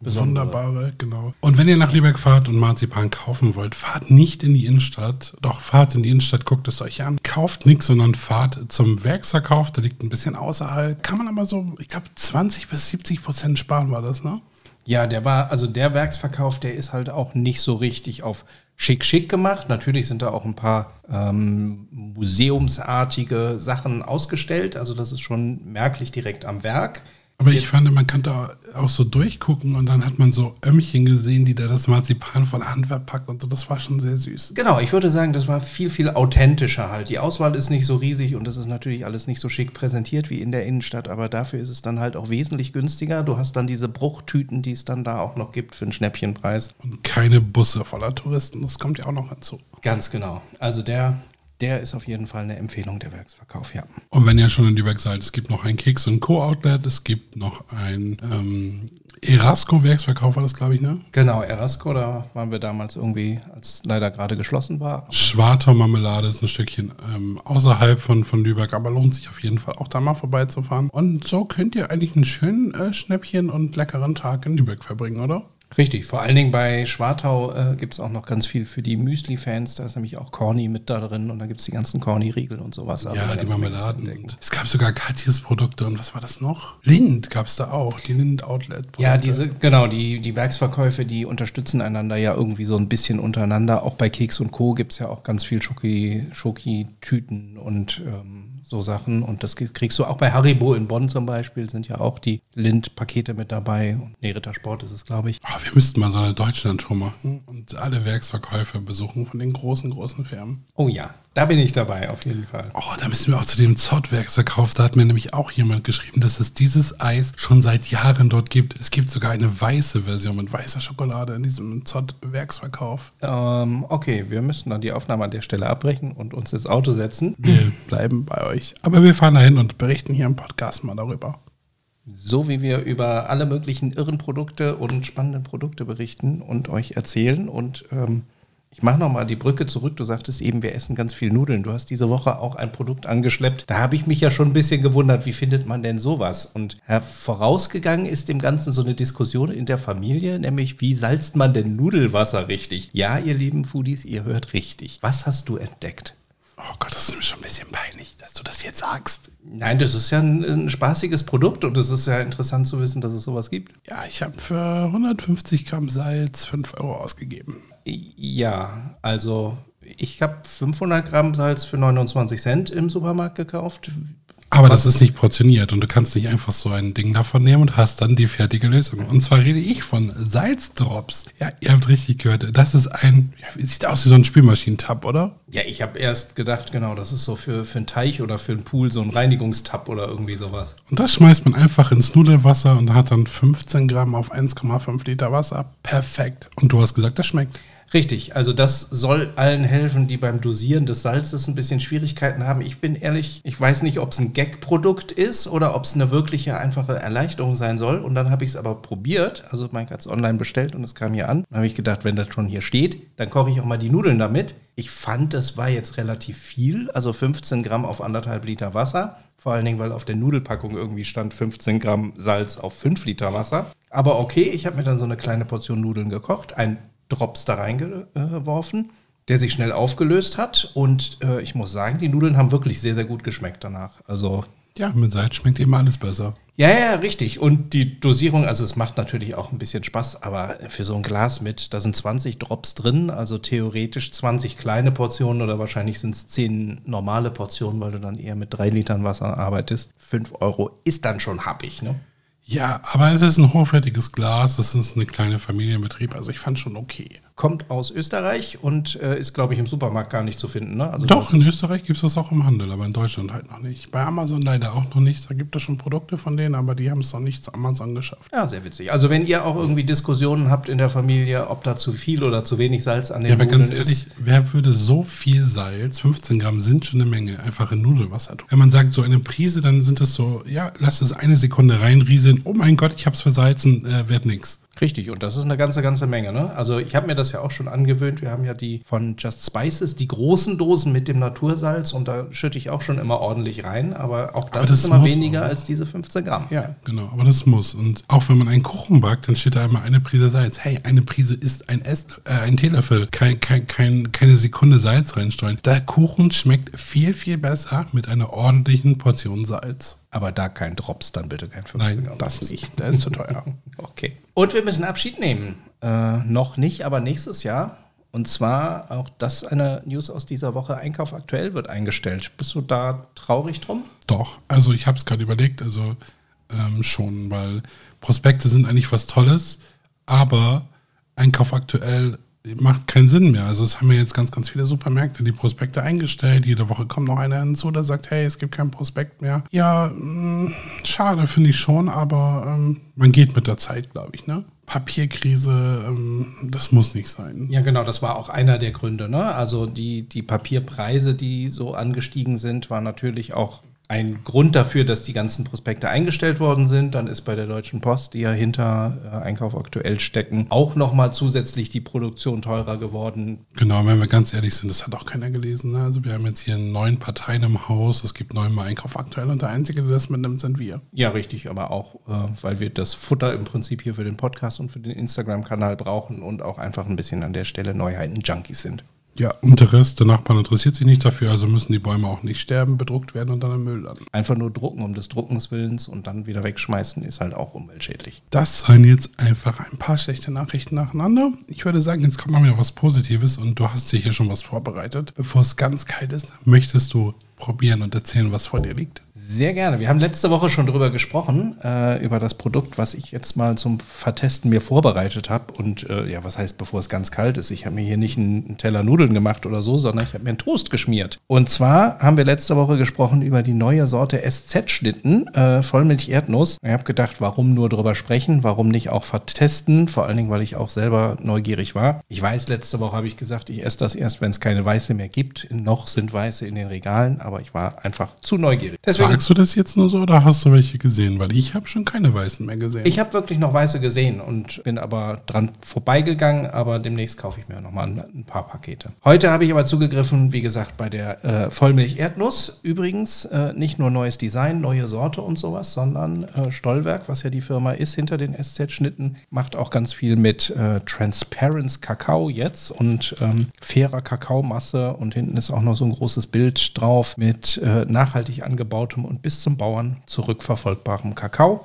Speaker 2: Besondere. Sonderbare, genau. Und wenn ihr nach Lübeck fahrt und Marzipan kaufen wollt, fahrt nicht in die Innenstadt. Doch, fahrt in die Innenstadt, guckt es euch an. Kauft nichts, sondern fahrt zum Werksverkauf. Der liegt ein bisschen außerhalb. Kann man aber so, ich glaube, 20 bis 70 Prozent sparen war das, ne?
Speaker 3: Ja, der war, also der Werksverkauf, der ist halt auch nicht so richtig auf schick schick gemacht. Natürlich sind da auch ein paar ähm, museumsartige Sachen ausgestellt. Also das ist schon merklich direkt am Werk.
Speaker 2: Aber ich fand, man kann da auch so durchgucken und dann hat man so Ömmchen gesehen, die da das Marzipan von Hand verpackt und so. Das war schon sehr süß.
Speaker 3: Genau, ich würde sagen, das war viel, viel authentischer halt. Die Auswahl ist nicht so riesig und das ist natürlich alles nicht so schick präsentiert wie in der Innenstadt, aber dafür ist es dann halt auch wesentlich günstiger. Du hast dann diese Bruchtüten, die es dann da auch noch gibt für einen Schnäppchenpreis.
Speaker 2: Und keine Busse voller Touristen, das kommt ja auch noch hinzu.
Speaker 3: Ganz genau. Also der der ist auf jeden Fall eine Empfehlung der Werksverkauf, ja.
Speaker 2: Und wenn ihr schon in Lübeck seid, es gibt noch ein Keks- und Co-Outlet, es gibt noch ein ähm, Erasco-Werksverkauf, war das, glaube ich, ne?
Speaker 3: Genau, Erasco, da waren wir damals irgendwie, als leider gerade geschlossen war.
Speaker 2: Schwartau Marmelade ist ein Stückchen ähm, außerhalb von, von Lübeck, aber lohnt sich auf jeden Fall auch da mal vorbeizufahren. Und so könnt ihr eigentlich einen schönen äh, Schnäppchen und leckeren Tag in Lübeck verbringen, oder?
Speaker 3: Richtig, vor allen Dingen bei Schwartau äh, gibt es auch noch ganz viel für die Müsli-Fans. Da ist nämlich auch Corny mit da drin und da gibt es die ganzen Corny-Riegel und sowas.
Speaker 2: Also ja, die Marmeladen. Es gab sogar Katjes Produkte und was war das noch? Lind gab es da auch, die Lind-Outlet.
Speaker 3: Ja, diese, genau, die, die Werksverkäufe, die unterstützen einander ja irgendwie so ein bisschen untereinander. Auch bei Keks und Co. gibt es ja auch ganz viel Schoki-Tüten Schoki und ähm, so Sachen. Und das kriegst du auch bei Haribo in Bonn zum Beispiel, sind ja auch die Lind-Pakete mit dabei. Und Nerita Sport ist es, glaube ich.
Speaker 2: Oh, wir müssten mal so eine Deutschland-Tour machen und alle Werksverkäufe besuchen von den großen, großen Firmen.
Speaker 3: Oh ja, da bin ich dabei, auf jeden Fall.
Speaker 2: Oh, da müssen wir auch zu dem Zott-Werksverkauf. Da hat mir nämlich auch jemand geschrieben, dass es dieses Eis schon seit Jahren dort gibt. Es gibt sogar eine weiße Version mit weißer Schokolade in diesem Zott-Werksverkauf.
Speaker 3: Ähm, okay, wir müssen dann die Aufnahme an der Stelle abbrechen und uns ins Auto setzen.
Speaker 2: Wir bleiben bei euch. Aber wir fahren dahin und berichten hier im Podcast mal darüber.
Speaker 3: So wie wir über alle möglichen irren Produkte und spannenden Produkte berichten und euch erzählen und ähm, ich mache nochmal die Brücke zurück. Du sagtest eben, wir essen ganz viel Nudeln. Du hast diese Woche auch ein Produkt angeschleppt. Da habe ich mich ja schon ein bisschen gewundert, wie findet man denn sowas? Und vorausgegangen ist dem Ganzen so eine Diskussion in der Familie, nämlich wie salzt man denn Nudelwasser richtig? Ja, ihr lieben Foodies, ihr hört richtig. Was hast du entdeckt?
Speaker 2: Oh Gott, das ist mir schon ein bisschen peinlich, dass du das jetzt sagst.
Speaker 3: Nein, das ist ja ein, ein spaßiges Produkt und es ist ja interessant zu wissen, dass es sowas gibt.
Speaker 2: Ja, ich habe für 150 Gramm Salz 5 Euro ausgegeben.
Speaker 3: Ja, also ich habe 500 Gramm Salz für 29 Cent im Supermarkt gekauft.
Speaker 2: Aber das ist nicht portioniert und du kannst nicht einfach so ein Ding davon nehmen und hast dann die fertige Lösung. Und zwar rede ich von Salzdrops. Ja, ihr habt richtig gehört. Das ist ein, ja, sieht aus wie so ein Spülmaschinentab, oder?
Speaker 3: Ja, ich habe erst gedacht, genau, das ist so für, für einen Teich oder für einen Pool so ein Reinigungstab oder irgendwie sowas.
Speaker 2: Und das schmeißt man einfach ins Nudelwasser und hat dann 15 Gramm auf 1,5 Liter Wasser. Perfekt. Und du hast gesagt, das schmeckt.
Speaker 3: Richtig, also das soll allen helfen, die beim Dosieren des Salzes ein bisschen Schwierigkeiten haben. Ich bin ehrlich, ich weiß nicht, ob es ein Gag-Produkt ist oder ob es eine wirkliche einfache Erleichterung sein soll. Und dann habe ich es aber probiert, also Mike hat online bestellt und es kam hier an. Dann habe ich gedacht, wenn das schon hier steht, dann koche ich auch mal die Nudeln damit. Ich fand, das war jetzt relativ viel, also 15 Gramm auf anderthalb Liter Wasser. Vor allen Dingen, weil auf der Nudelpackung irgendwie stand 15 Gramm Salz auf 5 Liter Wasser. Aber okay, ich habe mir dann so eine kleine Portion Nudeln gekocht, ein Drops da reingeworfen, der sich schnell aufgelöst hat. Und äh, ich muss sagen, die Nudeln haben wirklich sehr, sehr gut geschmeckt danach. Also.
Speaker 2: Ja, mit Salz schmeckt immer alles besser.
Speaker 3: Ja, ja, richtig. Und die Dosierung, also es macht natürlich auch ein bisschen Spaß, aber für so ein Glas mit, da sind 20 Drops drin, also theoretisch 20 kleine Portionen oder wahrscheinlich sind es 10 normale Portionen, weil du dann eher mit 3 Litern Wasser arbeitest. 5 Euro ist dann schon happig, ne?
Speaker 2: Ja, aber es ist ein hochwertiges Glas, es ist eine kleine Familienbetrieb, also ich fand schon okay.
Speaker 3: Kommt aus Österreich und äh, ist, glaube ich, im Supermarkt gar nicht zu finden. Ne?
Speaker 2: Also Doch, in Österreich gibt es das auch im Handel, aber in Deutschland halt noch nicht. Bei Amazon leider auch noch nicht. Da gibt es schon Produkte von denen, aber die haben es noch nicht zu Amazon geschafft.
Speaker 3: Ja, sehr witzig. Also wenn ihr auch irgendwie Diskussionen habt in der Familie, ob da zu viel oder zu wenig Salz an den
Speaker 2: ja, aber Nudeln ganz ehrlich, ist. wer würde so viel Salz, 15 Gramm sind schon eine Menge, einfach in Nudelwasser tun? Wenn man sagt, so eine Prise, dann sind das so, ja, lass es eine Sekunde reinrieseln, oh mein Gott, ich hab's versalzen, äh, wird nix.
Speaker 3: Richtig, und das ist eine ganze, ganze Menge. Ne? Also ich habe mir das ja auch schon angewöhnt. Wir haben ja die von Just Spices, die großen Dosen mit dem Natursalz und da schütte ich auch schon immer ordentlich rein. Aber auch das, aber das ist immer weniger auch. als diese 15 Gramm.
Speaker 2: Ja, genau, aber das muss. Und auch wenn man einen Kuchen backt, dann steht da immer eine Prise Salz. Hey, eine Prise ist ein, Ess, äh, ein Teelöffel, kein, kein, kein, keine Sekunde Salz reinstreuen. Der Kuchen schmeckt viel, viel besser mit einer ordentlichen Portion Salz.
Speaker 3: Aber da kein Drops, dann bitte kein 15
Speaker 2: Nein, das nicht. Der ist zu teuer.
Speaker 3: okay. Und wir müssen Abschied nehmen. Äh, noch nicht, aber nächstes Jahr. Und zwar auch das eine News aus dieser Woche. Einkauf aktuell wird eingestellt. Bist du da traurig drum?
Speaker 2: Doch. Also ich habe es gerade überlegt. Also ähm, schon, weil Prospekte sind eigentlich was Tolles, aber Einkauf aktuell macht keinen Sinn mehr. Also es haben ja jetzt ganz, ganz viele Supermärkte die Prospekte eingestellt. Jede Woche kommt noch einer hinzu, der sagt, hey, es gibt keinen Prospekt mehr. Ja, mh, mm, schade finde ich schon, aber ähm, man geht mit der Zeit, glaube ich, ne? Papierkrise, ähm, das muss nicht sein.
Speaker 3: Ja, genau, das war auch einer der Gründe. Ne? Also die, die Papierpreise, die so angestiegen sind, war natürlich auch ein Grund dafür, dass die ganzen Prospekte eingestellt worden sind. Dann ist bei der Deutschen Post, die ja hinter äh, Einkauf aktuell stecken, auch nochmal zusätzlich die Produktion teurer geworden.
Speaker 2: Genau, wenn wir ganz ehrlich sind, das hat auch keiner gelesen. Ne? Also wir haben jetzt hier neun Parteien im Haus, es gibt neunmal Einkauf aktuell und der Einzige, der das mitnimmt, sind wir.
Speaker 3: Ja, richtig, aber auch, äh, weil wir das Futter im Prinzip hier für den Podcast und für den Instagram-Kanal brauchen und auch einfach ein bisschen an der Stelle Neuheiten-Junkies sind.
Speaker 2: Ja, und der Rest der Nachbarn interessiert sich nicht dafür, also müssen die Bäume auch nicht sterben, bedruckt werden und dann im Müll landen.
Speaker 3: Einfach nur drucken um des Druckens Willens und dann wieder wegschmeißen ist halt auch umweltschädlich.
Speaker 2: Das waren jetzt einfach ein paar schlechte Nachrichten nacheinander. Ich würde sagen, jetzt kommt mal wieder was Positives und du hast dir hier schon was vorbereitet. Bevor es ganz kalt ist, möchtest du probieren und erzählen, was vor dir liegt?
Speaker 3: Sehr gerne. Wir haben letzte Woche schon drüber gesprochen, äh, über das Produkt, was ich jetzt mal zum Vertesten mir vorbereitet habe. Und äh, ja, was heißt, bevor es ganz kalt ist? Ich habe mir hier nicht einen Teller Nudeln gemacht oder so, sondern ich habe mir einen Toast geschmiert. Und zwar haben wir letzte Woche gesprochen über die neue Sorte SZ-Schnitten, äh, Vollmilch-Erdnuss. Ich habe gedacht, warum nur drüber sprechen, warum nicht auch vertesten? Vor allen Dingen, weil ich auch selber neugierig war. Ich weiß, letzte Woche habe ich gesagt, ich esse das erst, wenn es keine Weiße mehr gibt. Noch sind Weiße in den Regalen, aber ich war einfach zu neugierig.
Speaker 2: Deswegen Sagst du das jetzt nur so oder hast du welche gesehen? Weil ich habe schon keine weißen mehr gesehen.
Speaker 3: Ich habe wirklich noch weiße gesehen und bin aber dran vorbeigegangen, aber demnächst kaufe ich mir noch mal ein, ein paar Pakete. Heute habe ich aber zugegriffen, wie gesagt, bei der äh, Vollmilch-Erdnuss. Übrigens äh, nicht nur neues Design, neue Sorte und sowas, sondern äh, Stollwerk, was ja die Firma ist hinter den SZ-Schnitten, macht auch ganz viel mit äh, Transparence Kakao jetzt und ähm, fairer Kakaomasse und hinten ist auch noch so ein großes Bild drauf mit äh, nachhaltig angebautem und bis zum Bauern zurückverfolgbarem Kakao.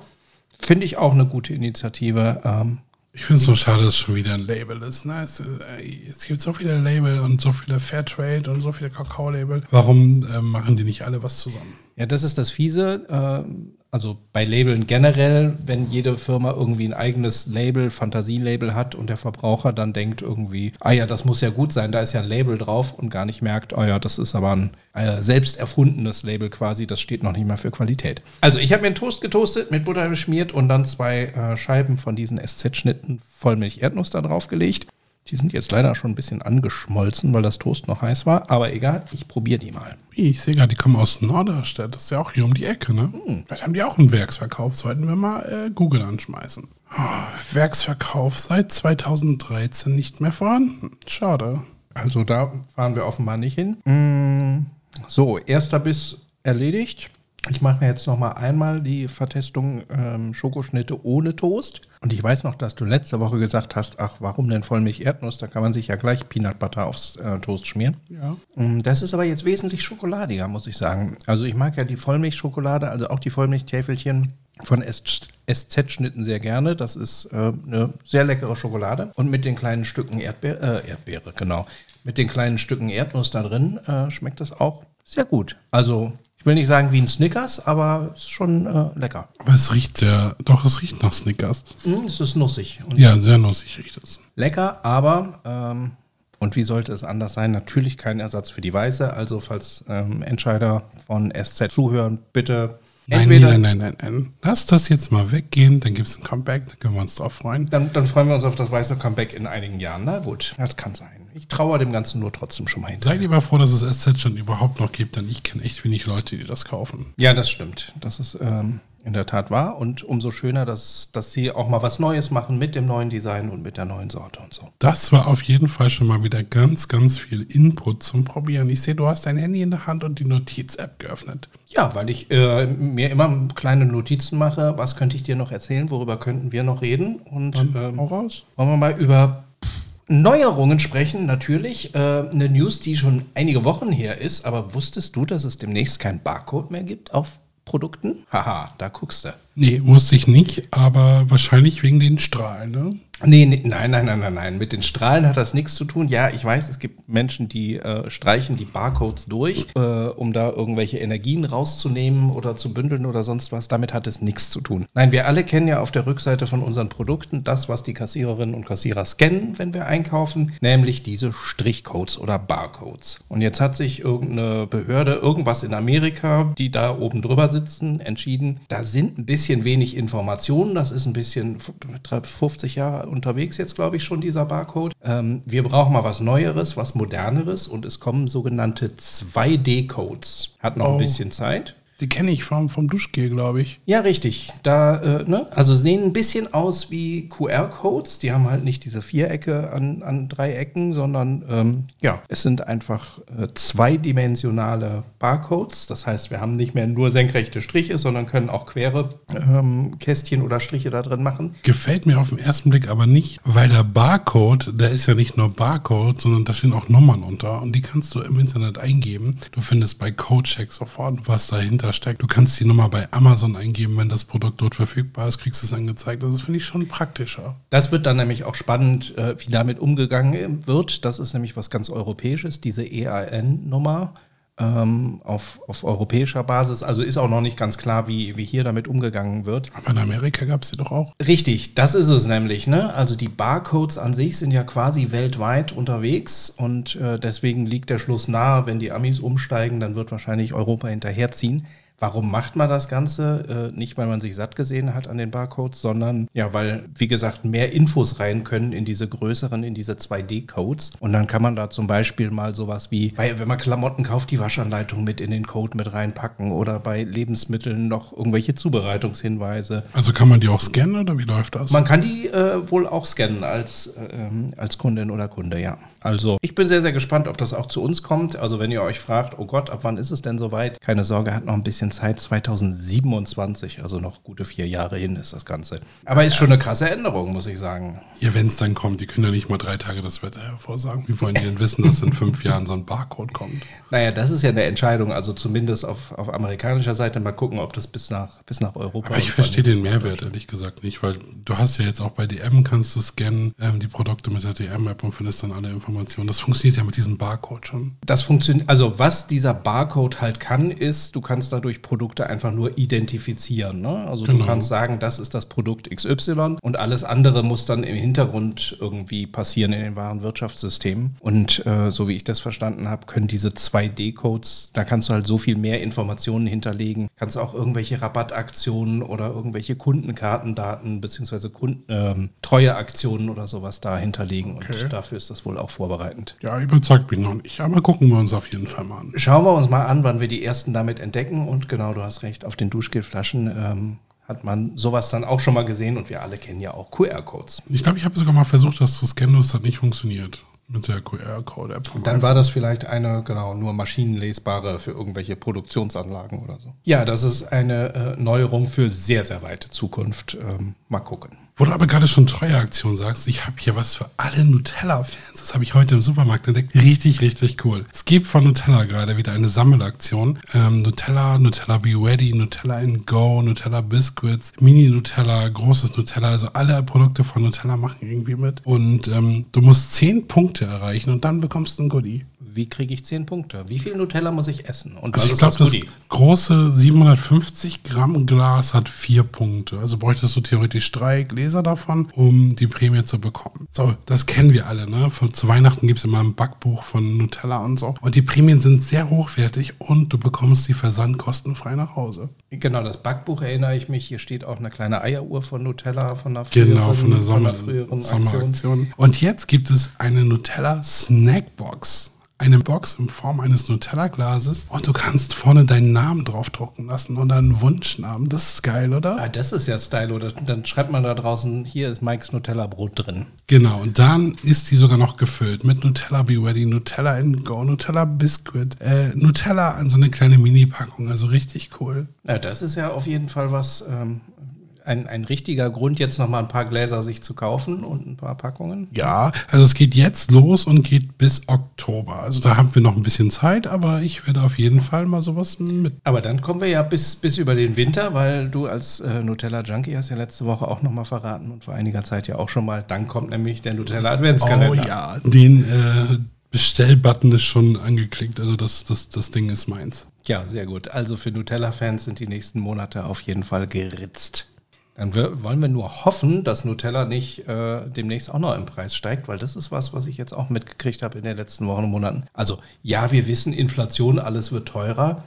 Speaker 3: Finde ich auch eine gute Initiative. Ähm,
Speaker 2: ich finde es so schade, dass es schon wieder ein Label ist. Ne? Es, äh, es, gibt so viele Label und so viele Fairtrade und so viele Kakao-Label. Warum äh, machen die nicht alle was zusammen?
Speaker 3: Ja, das ist das Fiese. Äh, also bei Labeln generell, wenn jede Firma irgendwie ein eigenes Label, Fantasielabel hat und der Verbraucher dann denkt irgendwie, ah ja, das muss ja gut sein, da ist ja ein Label drauf und gar nicht merkt, oh ja, das ist aber ein äh, selbst erfundenes Label quasi, das steht noch nicht mal für Qualität. Also ich habe mir einen Toast getoastet, mit Butter beschmiert und dann zwei äh, Scheiben von diesen SZ-Schnitten Vollmilch-Erdnuss da drauf gelegt. Die sind jetzt leider schon ein bisschen angeschmolzen, weil das Toast noch heiß war. Aber egal, ich probiere die mal.
Speaker 2: Ich sehe gerade, die kommen aus Norderstedt. Das ist ja auch hier um die Ecke, ne? Hm. Vielleicht haben die auch einen Werksverkauf. Sollten wir mal äh, Google anschmeißen. Oh, Werksverkauf seit 2013 nicht mehr vorhanden. Schade.
Speaker 3: Also da fahren wir offenbar nicht hin. Mm, so, erster Biss erledigt. Ich mache mir jetzt noch mal einmal die Vertestung ähm, Schokoschnitte ohne Toast. Und ich weiß noch, dass du letzte Woche gesagt hast, ach, warum denn Vollmilch-Erdnuss? Da kann man sich ja gleich Peanut Butter aufs äh, Toast schmieren.
Speaker 2: Ja.
Speaker 3: Mm, Das ist aber jetzt wesentlich schokoladiger, muss ich sagen. Also ich mag ja die Vollmilchschokolade, also auch die Vollmilchtäfelchen von SZ-Schnitten sehr gerne. Das ist äh, eine sehr leckere Schokolade. Und mit den kleinen Stücken Erdbeere, äh, Erdbeere, genau. Mit den kleinen Stücken Erdnuss da drin äh, schmeckt das auch sehr gut. Also ich will nicht sagen wie ein Snickers, aber es ist schon äh, lecker.
Speaker 2: Aber es riecht sehr, doch, es riecht nach Snickers.
Speaker 3: Mm, es ist nussig
Speaker 2: Ja, sehr nussig riecht es.
Speaker 3: lecker, aber ähm, und wie sollte es anders sein? Natürlich kein Ersatz für die Weiße. Also falls ähm, Entscheider von SZ zuhören, bitte
Speaker 2: Nein, nein, nein, nein, nein. Lass das jetzt mal weggehen, dann gibt es ein Comeback, da können wir uns drauf freuen.
Speaker 3: Dann, dann freuen wir uns auf das weiße Comeback in einigen Jahren. Na gut, das kann sein. Ich traue dem Ganzen nur trotzdem schon mal hin.
Speaker 2: Sei lieber froh, dass es SZ schon überhaupt noch gibt, denn ich kenne echt wenig Leute, die das kaufen.
Speaker 3: Ja, das stimmt. Das ist ähm, in der Tat wahr. Und umso schöner, dass, dass sie auch mal was Neues machen mit dem neuen Design und mit der neuen Sorte und so.
Speaker 2: Das war auf jeden Fall schon mal wieder ganz, ganz viel Input zum Probieren. Ich sehe, du hast dein Handy in der Hand und die Notiz-App geöffnet.
Speaker 3: Ja, weil ich äh, mir immer kleine Notizen mache. Was könnte ich dir noch erzählen? Worüber könnten wir noch reden? Und
Speaker 2: Dann
Speaker 3: ähm,
Speaker 2: raus.
Speaker 3: wollen wir mal über Neuerungen sprechen. Natürlich äh, eine News, die schon einige Wochen her ist. Aber wusstest du, dass es demnächst kein Barcode mehr gibt auf Produkten? Haha, da guckst du.
Speaker 2: Nee, wusste ich nicht, aber wahrscheinlich wegen den Strahlen, ne?
Speaker 3: Nee, nee, nein, nein, nein, nein, nein. Mit den Strahlen hat das nichts zu tun. Ja, ich weiß, es gibt Menschen, die äh, streichen die Barcodes durch, äh, um da irgendwelche Energien rauszunehmen oder zu bündeln oder sonst was. Damit hat es nichts zu tun. Nein, wir alle kennen ja auf der Rückseite von unseren Produkten das, was die Kassiererinnen und Kassierer scannen, wenn wir einkaufen, nämlich diese Strichcodes oder Barcodes. Und jetzt hat sich irgendeine Behörde, irgendwas in Amerika, die da oben drüber sitzen, entschieden, da sind ein bisschen wenig Informationen. Das ist ein bisschen 50 Jahre unterwegs jetzt, glaube ich, schon dieser Barcode. Ähm, wir brauchen mal was Neueres, was Moderneres und es kommen sogenannte 2D-Codes. Hat noch
Speaker 2: Oh.
Speaker 3: ein bisschen Zeit.
Speaker 2: Die kenne ich vom, vom Duschgel, glaube ich.
Speaker 3: Ja, richtig. Da, äh, ne? Also sehen ein bisschen aus wie QR-Codes. Die haben halt nicht diese Vierecke an, an drei Ecken, sondern ähm, ja, es sind einfach äh, zweidimensionale Barcodes. Das heißt, wir haben nicht mehr nur senkrechte Striche, sondern können auch quere ähm, Kästchen oder Striche da drin machen.
Speaker 2: Gefällt mir auf den ersten Blick aber nicht, weil der Barcode, der ist ja nicht nur Barcode, sondern da stehen auch Nummern unter und die kannst du im Internet eingeben. Du findest bei Codecheck sofort, was dahinter steckt. Du kannst die Nummer bei Amazon eingeben, wenn das Produkt dort verfügbar ist, kriegst du es angezeigt. Das finde ich schon praktischer.
Speaker 3: Das wird dann nämlich auch spannend, äh, wie damit umgegangen wird. Das ist nämlich was ganz Europäisches, diese EAN-Nummer ähm, auf, auf europäischer Basis. Also ist auch noch nicht ganz klar, wie, wie hier damit umgegangen wird.
Speaker 2: Aber in Amerika gab es die doch auch.
Speaker 3: Richtig, das ist es nämlich. Ne? Also die Barcodes an sich sind ja quasi weltweit unterwegs und äh, deswegen liegt der Schluss nahe, wenn die Amis umsteigen, dann wird wahrscheinlich Europa hinterherziehen. Warum macht man das Ganze? Äh, nicht, weil man sich satt gesehen hat an den Barcodes, sondern ja, weil, wie gesagt, mehr Infos rein können in diese größeren, in diese 2D-Codes. Und dann kann man da zum Beispiel mal sowas wie, bei, wenn man Klamotten kauft, die Waschanleitung mit in den Code mit reinpacken oder bei Lebensmitteln noch irgendwelche Zubereitungshinweise.
Speaker 2: Also kann man die auch scannen oder wie läuft das?
Speaker 3: Man kann die äh, wohl auch scannen als, äh, ähm, als Kundin oder Kunde, ja. Also ich bin sehr, sehr gespannt, ob das auch zu uns kommt. Also wenn ihr euch fragt, oh Gott, ab wann ist es denn soweit? Keine Sorge, hat noch ein bisschen Zeit. 2027, also noch gute vier Jahre hin ist das Ganze. Aber ist schon eine krasse Änderung, muss ich sagen.
Speaker 2: Ja, wenn es dann kommt, die können ja nicht mal drei Tage das Wetter hervorsagen. Wie wollen die denn wissen, dass in fünf Jahren so ein Barcode kommt?
Speaker 3: Naja, das ist ja eine Entscheidung. Also zumindest auf, auf amerikanischer Seite mal gucken, ob das bis nach, bis nach Europa
Speaker 2: Aber ich verstehe den Mehrwert ehrlich gesagt nicht, weil du hast ja jetzt auch bei DM kannst du scannen ähm, die Produkte mit der DM-App und findest dann alle Informationen. Das funktioniert ja mit diesem Barcode schon.
Speaker 3: Das funktioniert, also was dieser Barcode halt kann, ist, du kannst dadurch durch Produkte einfach nur identifizieren. Ne? Also
Speaker 2: Genau.
Speaker 3: du kannst sagen, das ist das Produkt XY und alles andere muss dann im Hintergrund irgendwie passieren in den wahren Wirtschaftssystemen. Und äh, so wie ich das verstanden habe, können diese 2D-Codes, da kannst du halt so viel mehr Informationen hinterlegen. Kannst auch irgendwelche Rabattaktionen oder irgendwelche Kundenkartendaten beziehungsweise Kunden, ähm, Treueaktionen oder sowas da hinterlegen.
Speaker 2: Okay.
Speaker 3: Und dafür ist das wohl auch vorbereitend.
Speaker 2: Ja, überzeugt mich noch nicht. Aber gucken wir uns auf jeden Fall mal an.
Speaker 3: Schauen wir uns mal an, wann wir die ersten damit entdecken. Und genau, du hast recht, auf den Duschgelflaschen ähm, hat man sowas dann auch schon mal gesehen und wir alle kennen ja auch QR-Codes.
Speaker 2: Ich glaube, ich habe sogar mal versucht, das zu scannen, das hat nicht funktioniert. Mit der QR-Code-App.
Speaker 3: Dann war das vielleicht eine, genau, nur maschinenlesbare für irgendwelche Produktionsanlagen oder so. Ja, das ist eine äh, Neuerung für sehr, sehr weite Zukunft. Ähm, mal gucken.
Speaker 2: Wo du aber gerade schon Treueaktion sagst, ich habe hier was für alle Nutella-Fans. Das habe ich heute im Supermarkt entdeckt. Richtig, richtig cool. Es gibt von Nutella gerade wieder eine Sammelaktion. Ähm, Nutella, Nutella Be Ready, Nutella in Go, Nutella Biscuits, Mini Nutella, großes Nutella. Also alle Produkte von Nutella machen irgendwie mit. Und ähm, du musst 10 Punkte erreichen und dann bekommst du ein Goodie.
Speaker 3: Wie kriege ich 10 Punkte? Wie viel Nutella muss ich essen? Und
Speaker 2: Also ich glaube, das
Speaker 3: Goodie?
Speaker 2: große 750 Gramm Glas hat vier Punkte. Also bräuchtest du theoretisch drei Gläser davon, um die Prämie zu bekommen. So, das kennen wir alle. Ne? Von, zu Weihnachten gibt es immer ein Backbuch von Nutella und so. Und die Prämien sind sehr hochwertig und du bekommst die Versand kostenfrei nach Hause.
Speaker 3: Genau, das Backbuch erinnere ich mich. Hier steht auch eine kleine Eieruhr von Nutella von der früheren,
Speaker 2: Genau, von der, Sommer,
Speaker 3: früheren Aktion.
Speaker 2: Sommeraktion. Und jetzt gibt es eine Nutella Snackbox. Eine Box in Form eines Nutella-Glases und du kannst vorne deinen Namen draufdrucken lassen und einen Wunschnamen. Das ist geil, oder?
Speaker 3: Ah, das ist ja Style, oder? Dann schreibt man da draußen, hier ist Mikes Nutella-Brot drin.
Speaker 2: Genau, und dann ist die sogar noch gefüllt mit Nutella Be Ready, Nutella in Go, Nutella Biscuit, äh, Nutella an so eine kleine Mini-Packung, also richtig cool.
Speaker 3: Ja, das ist ja auf jeden Fall was, ähm, ein, ein richtiger Grund, jetzt noch mal ein paar Gläser sich zu kaufen und ein paar Packungen.
Speaker 2: Ja, also es geht jetzt los und geht bis Oktober. Also da haben wir noch ein bisschen Zeit, aber ich werde auf jeden Fall mal sowas mit.
Speaker 3: Aber dann kommen wir ja bis, bis über den Winter, weil du als äh, Nutella-Junkie hast ja letzte Woche auch noch mal verraten und vor einiger Zeit ja auch schon mal. Dann kommt nämlich der Nutella-Adventskalender.
Speaker 2: Oh ja, den äh, Bestellbutton ist schon angeklickt, also das, das, das Ding ist meins.
Speaker 3: Ja, sehr gut. Also für Nutella-Fans sind die nächsten Monate auf jeden Fall geritzt. Dann wollen wir nur hoffen, dass Nutella nicht äh, demnächst auch noch im Preis steigt, weil das ist was, was ich jetzt auch mitgekriegt habe in den letzten Wochen und Monaten. Also ja, wir wissen, Inflation, alles wird teurer.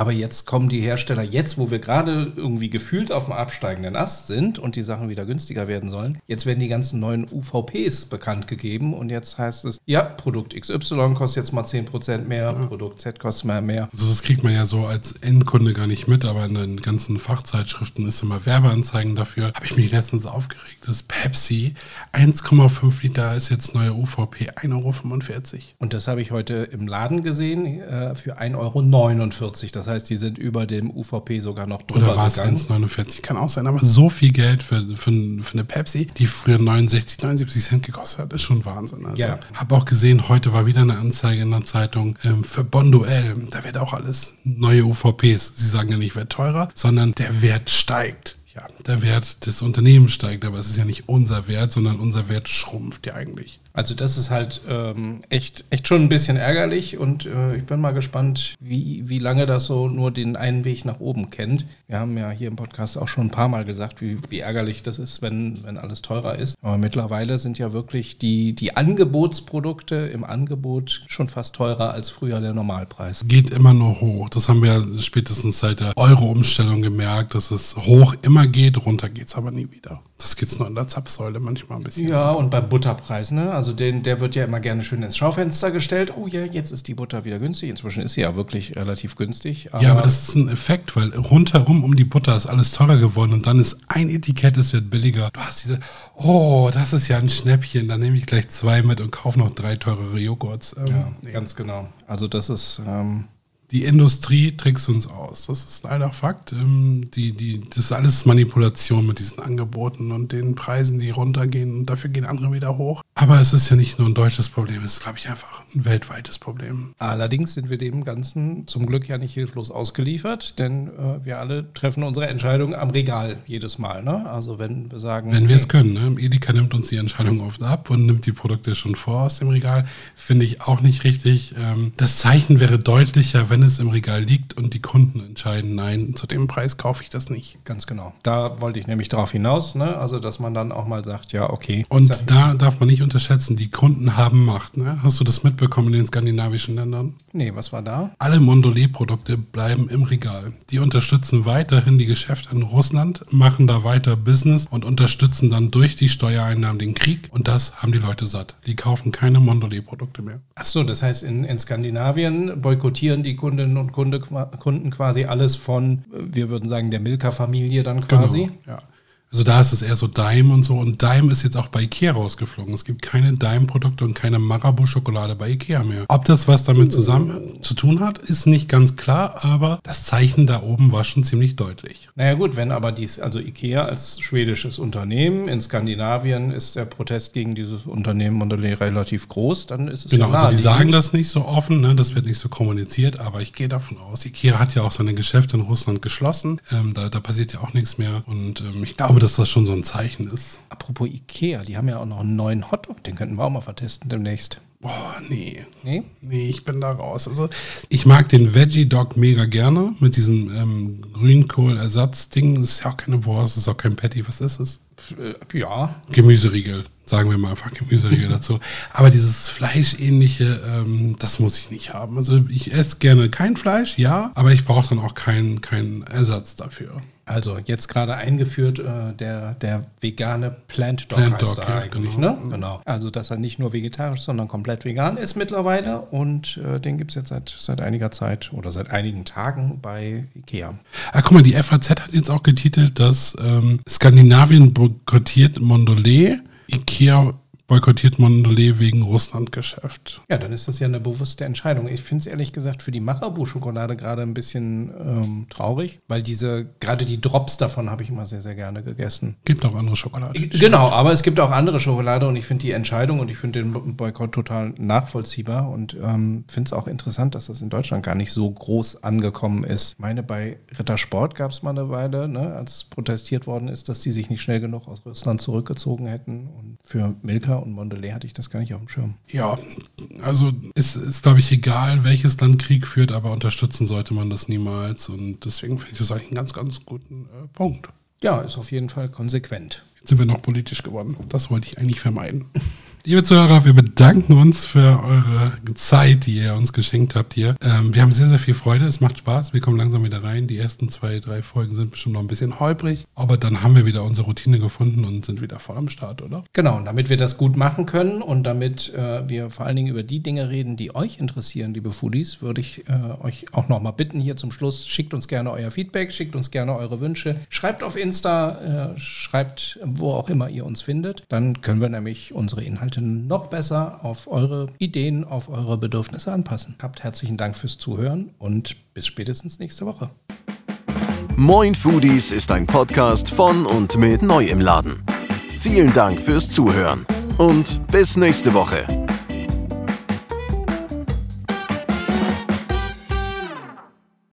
Speaker 3: Aber jetzt kommen die Hersteller, jetzt wo wir gerade irgendwie gefühlt auf dem absteigenden Ast sind und die Sachen wieder günstiger werden sollen, jetzt werden die ganzen neuen UVPs bekannt gegeben und jetzt heißt es, ja, Produkt XY kostet jetzt mal 10% mehr, Produkt Z kostet mal mehr.
Speaker 2: Also das kriegt man ja so als Endkunde gar nicht mit, aber in den ganzen Fachzeitschriften ist immer Werbeanzeigen dafür. Habe ich mich letztens aufgeregt, dass Pepsi 1,5 Liter ist jetzt neue UVP 1,45 Euro.
Speaker 3: Und das habe ich heute im Laden gesehen äh, für 1,49 Euro. Das heißt, die sind über dem UVP sogar noch drüber
Speaker 2: Oder war es
Speaker 3: gegangen.
Speaker 2: 1,49? Kann auch sein, aber so viel Geld für, für, für eine Pepsi, die früher 69, 79 Cent gekostet hat, ist schon Wahnsinn. Also,
Speaker 3: Ja.
Speaker 2: Habe auch gesehen, heute war wieder eine Anzeige in der Zeitung ähm, für Bonduell. Da wird auch alles neue UVPs. Sie sagen ja nicht, wird teurer, sondern der Wert steigt. Ja, der Wert des Unternehmens steigt, aber es ist ja nicht unser Wert, sondern unser Wert schrumpft ja eigentlich.
Speaker 3: Also das ist halt ähm, echt, echt schon ein bisschen ärgerlich und äh, ich bin mal gespannt, wie, wie lange das so nur den einen Weg nach oben kennt. Wir haben ja hier im Podcast auch schon ein paar Mal gesagt, wie, wie ärgerlich das ist, wenn, wenn alles teurer ist. Aber mittlerweile sind ja wirklich die, die Angebotsprodukte im Angebot schon fast teurer als früher der Normalpreis.
Speaker 2: geht immer nur hoch. Das haben wir spätestens seit der Euro-Umstellung gemerkt, dass es hoch immer geht, runter geht's aber nie wieder. Das geht's nur in der Zapfsäule manchmal ein bisschen.
Speaker 3: Ja, und beim Butterpreis, ne? Also den, der wird ja immer gerne schön ins Schaufenster gestellt. Oh ja, jetzt ist die Butter wieder günstig. Inzwischen ist sie ja wirklich relativ günstig.
Speaker 2: Ja, aber das ist ein Effekt, weil rundherum um die Butter ist alles teurer geworden und dann ist ein Etikett, es wird billiger. Du hast diese, oh, das ist ja ein Schnäppchen, dann nehme ich gleich zwei mit und kaufe noch drei teurere Joghurts. Ähm,
Speaker 3: Ja, ganz genau. Also das ist, ähm,
Speaker 2: Die Industrie trickst uns aus. Das ist leider Fakt. Ähm, die, die, das ist alles Manipulation mit diesen Angeboten und den Preisen, die runtergehen und dafür gehen andere wieder hoch. Aber es ist ja nicht nur ein deutsches Problem, es ist, glaube ich, einfach ein weltweites Problem.
Speaker 3: allerdings sind wir dem Ganzen zum Glück ja nicht hilflos ausgeliefert, denn äh, wir alle treffen unsere Entscheidung am Regal jedes Mal. Ne? Also wenn wir sagen,
Speaker 2: Wenn wir es können. Ne? Edeka nimmt uns die Entscheidung oft ab und nimmt die Produkte schon vor aus dem Regal. Finde ich auch nicht richtig. Ähm, das Zeichen wäre deutlicher, wenn wenn es im Regal liegt und die Kunden entscheiden, nein, zu dem Preis kaufe ich das nicht.
Speaker 3: Ganz genau. Da wollte ich nämlich darauf hinaus, ne? also dass man dann auch mal sagt, ja, okay.
Speaker 2: Und da darf man nicht unterschätzen, die Kunden haben Macht. Ne? Hast du das mitbekommen in den skandinavischen Ländern?
Speaker 3: Nee, was war da?
Speaker 2: Alle Mondelez-Produkte bleiben im Regal. Die unterstützen weiterhin die Geschäfte in Russland, machen da weiter Business und unterstützen dann durch die Steuereinnahmen den Krieg. Und das haben die Leute satt. Die kaufen keine Mondelez-Produkte mehr.
Speaker 3: Ach so, das heißt, in, in Skandinavien boykottieren die Kundinnen und Kunde, Kunden quasi alles von, wir würden sagen, der Milka-Familie dann quasi.
Speaker 2: Genau, ja. Also da ist es eher so Dime und so. Und Dime ist jetzt auch bei Ikea rausgeflogen. Es gibt keine Dime-Produkte und keine Marabou-Schokolade bei Ikea mehr. Ob das was damit zusammen zu tun hat, ist nicht ganz klar, aber das Zeichen da oben war schon ziemlich deutlich.
Speaker 3: Naja gut, wenn aber dies, also Ikea als schwedisches Unternehmen, in Skandinavien ist der Protest gegen dieses Unternehmen relativ groß, dann ist es
Speaker 2: Genau, ja also die sagen das nicht so offen, ne? das wird nicht so kommuniziert, aber ich gehe davon aus, Ikea hat ja auch seine Geschäfte in Russland geschlossen, ähm, da, da passiert ja auch nichts mehr und ähm, ich glaube, dass das schon so ein Zeichen ist.
Speaker 3: Apropos Ikea, die haben ja auch noch einen neuen Hotdog, den könnten wir auch mal vertesten demnächst.
Speaker 2: Boah, nee. Nee? Nee, ich bin da raus. Also, ich mag den Veggie Dog mega gerne mit diesem ähm, Grünkohl-Ersatzding. Das ist ja auch keine Wurst, das ist auch kein Patty. Was ist es?
Speaker 3: Äh, ja.
Speaker 2: Gemüseriegel, sagen wir mal einfach Gemüseriegel dazu. Aber dieses Fleischähnliche, ähm, das muss ich nicht haben. Also, ich esse gerne kein Fleisch, ja, aber ich brauche dann auch keinen kein Ersatz dafür.
Speaker 3: Also jetzt gerade eingeführt äh, der, der vegane Plant Dog Plant heißt Dog, ja, eigentlich, genau. ne? Genau. Also dass er nicht nur vegetarisch, sondern komplett vegan ist mittlerweile und äh, den gibt es jetzt seit, seit einiger Zeit oder seit einigen Tagen bei Ikea.
Speaker 2: Ah, guck mal, die FAZ hat jetzt auch getitelt, dass ähm, Skandinavien boykottiert Mondelez, Ikea boykottiert Mondelez wegen Russlandgeschäft.
Speaker 3: Ja, dann ist das ja eine bewusste Entscheidung. Ich finde es ehrlich gesagt für die Marabu-Schokolade gerade ein bisschen ähm, traurig, weil diese, gerade die Drops davon habe ich immer sehr, sehr gerne gegessen.
Speaker 2: Gibt auch andere Schokolade.
Speaker 3: Genau, aber es gibt auch andere Schokolade und ich finde die Entscheidung und ich finde den Boykott total nachvollziehbar und ähm, finde es auch interessant, dass das in Deutschland gar nicht so groß angekommen ist. Ich meine, bei Rittersport gab es mal eine Weile, ne, als protestiert worden ist, dass die sich nicht schnell genug aus Russland zurückgezogen hätten und für Milka und Mondelez hatte ich das gar nicht auf dem Schirm.
Speaker 2: Ja, also es ist, glaube ich, egal, welches Land Krieg führt, aber unterstützen sollte man das niemals. Und deswegen finde ich das eigentlich einen ganz, ganz guten äh, Punkt.
Speaker 3: Ja, ist auf jeden Fall konsequent.
Speaker 2: Jetzt sind wir noch politisch geworden. Das wollte ich eigentlich vermeiden. Liebe Zuhörer, wir bedanken uns für eure Zeit, die ihr uns geschenkt habt hier. Ähm, wir haben sehr, sehr viel Freude. Es macht Spaß. Wir kommen langsam wieder rein. Die ersten zwei, drei Folgen sind bestimmt noch ein bisschen holprig. Aber dann haben wir wieder unsere Routine gefunden und sind wieder voll am Start, oder?
Speaker 3: Genau. Und damit wir das gut machen können und damit äh, wir vor allen Dingen über die Dinge reden, die euch interessieren, liebe Foodies, würde ich äh, euch auch nochmal bitten, hier zum Schluss, schickt uns gerne euer Feedback, schickt uns gerne eure Wünsche. Schreibt auf Insta, äh, schreibt wo auch immer ihr uns findet. Dann können wir nämlich unsere Inhalte Inhalte noch besser auf eure Ideen, auf eure Bedürfnisse anpassen. Habt herzlichen Dank fürs Zuhören und bis spätestens nächste Woche.
Speaker 1: Moin Foodies ist ein Podcast von und mit Neu im Laden. Vielen Dank fürs Zuhören und bis nächste Woche.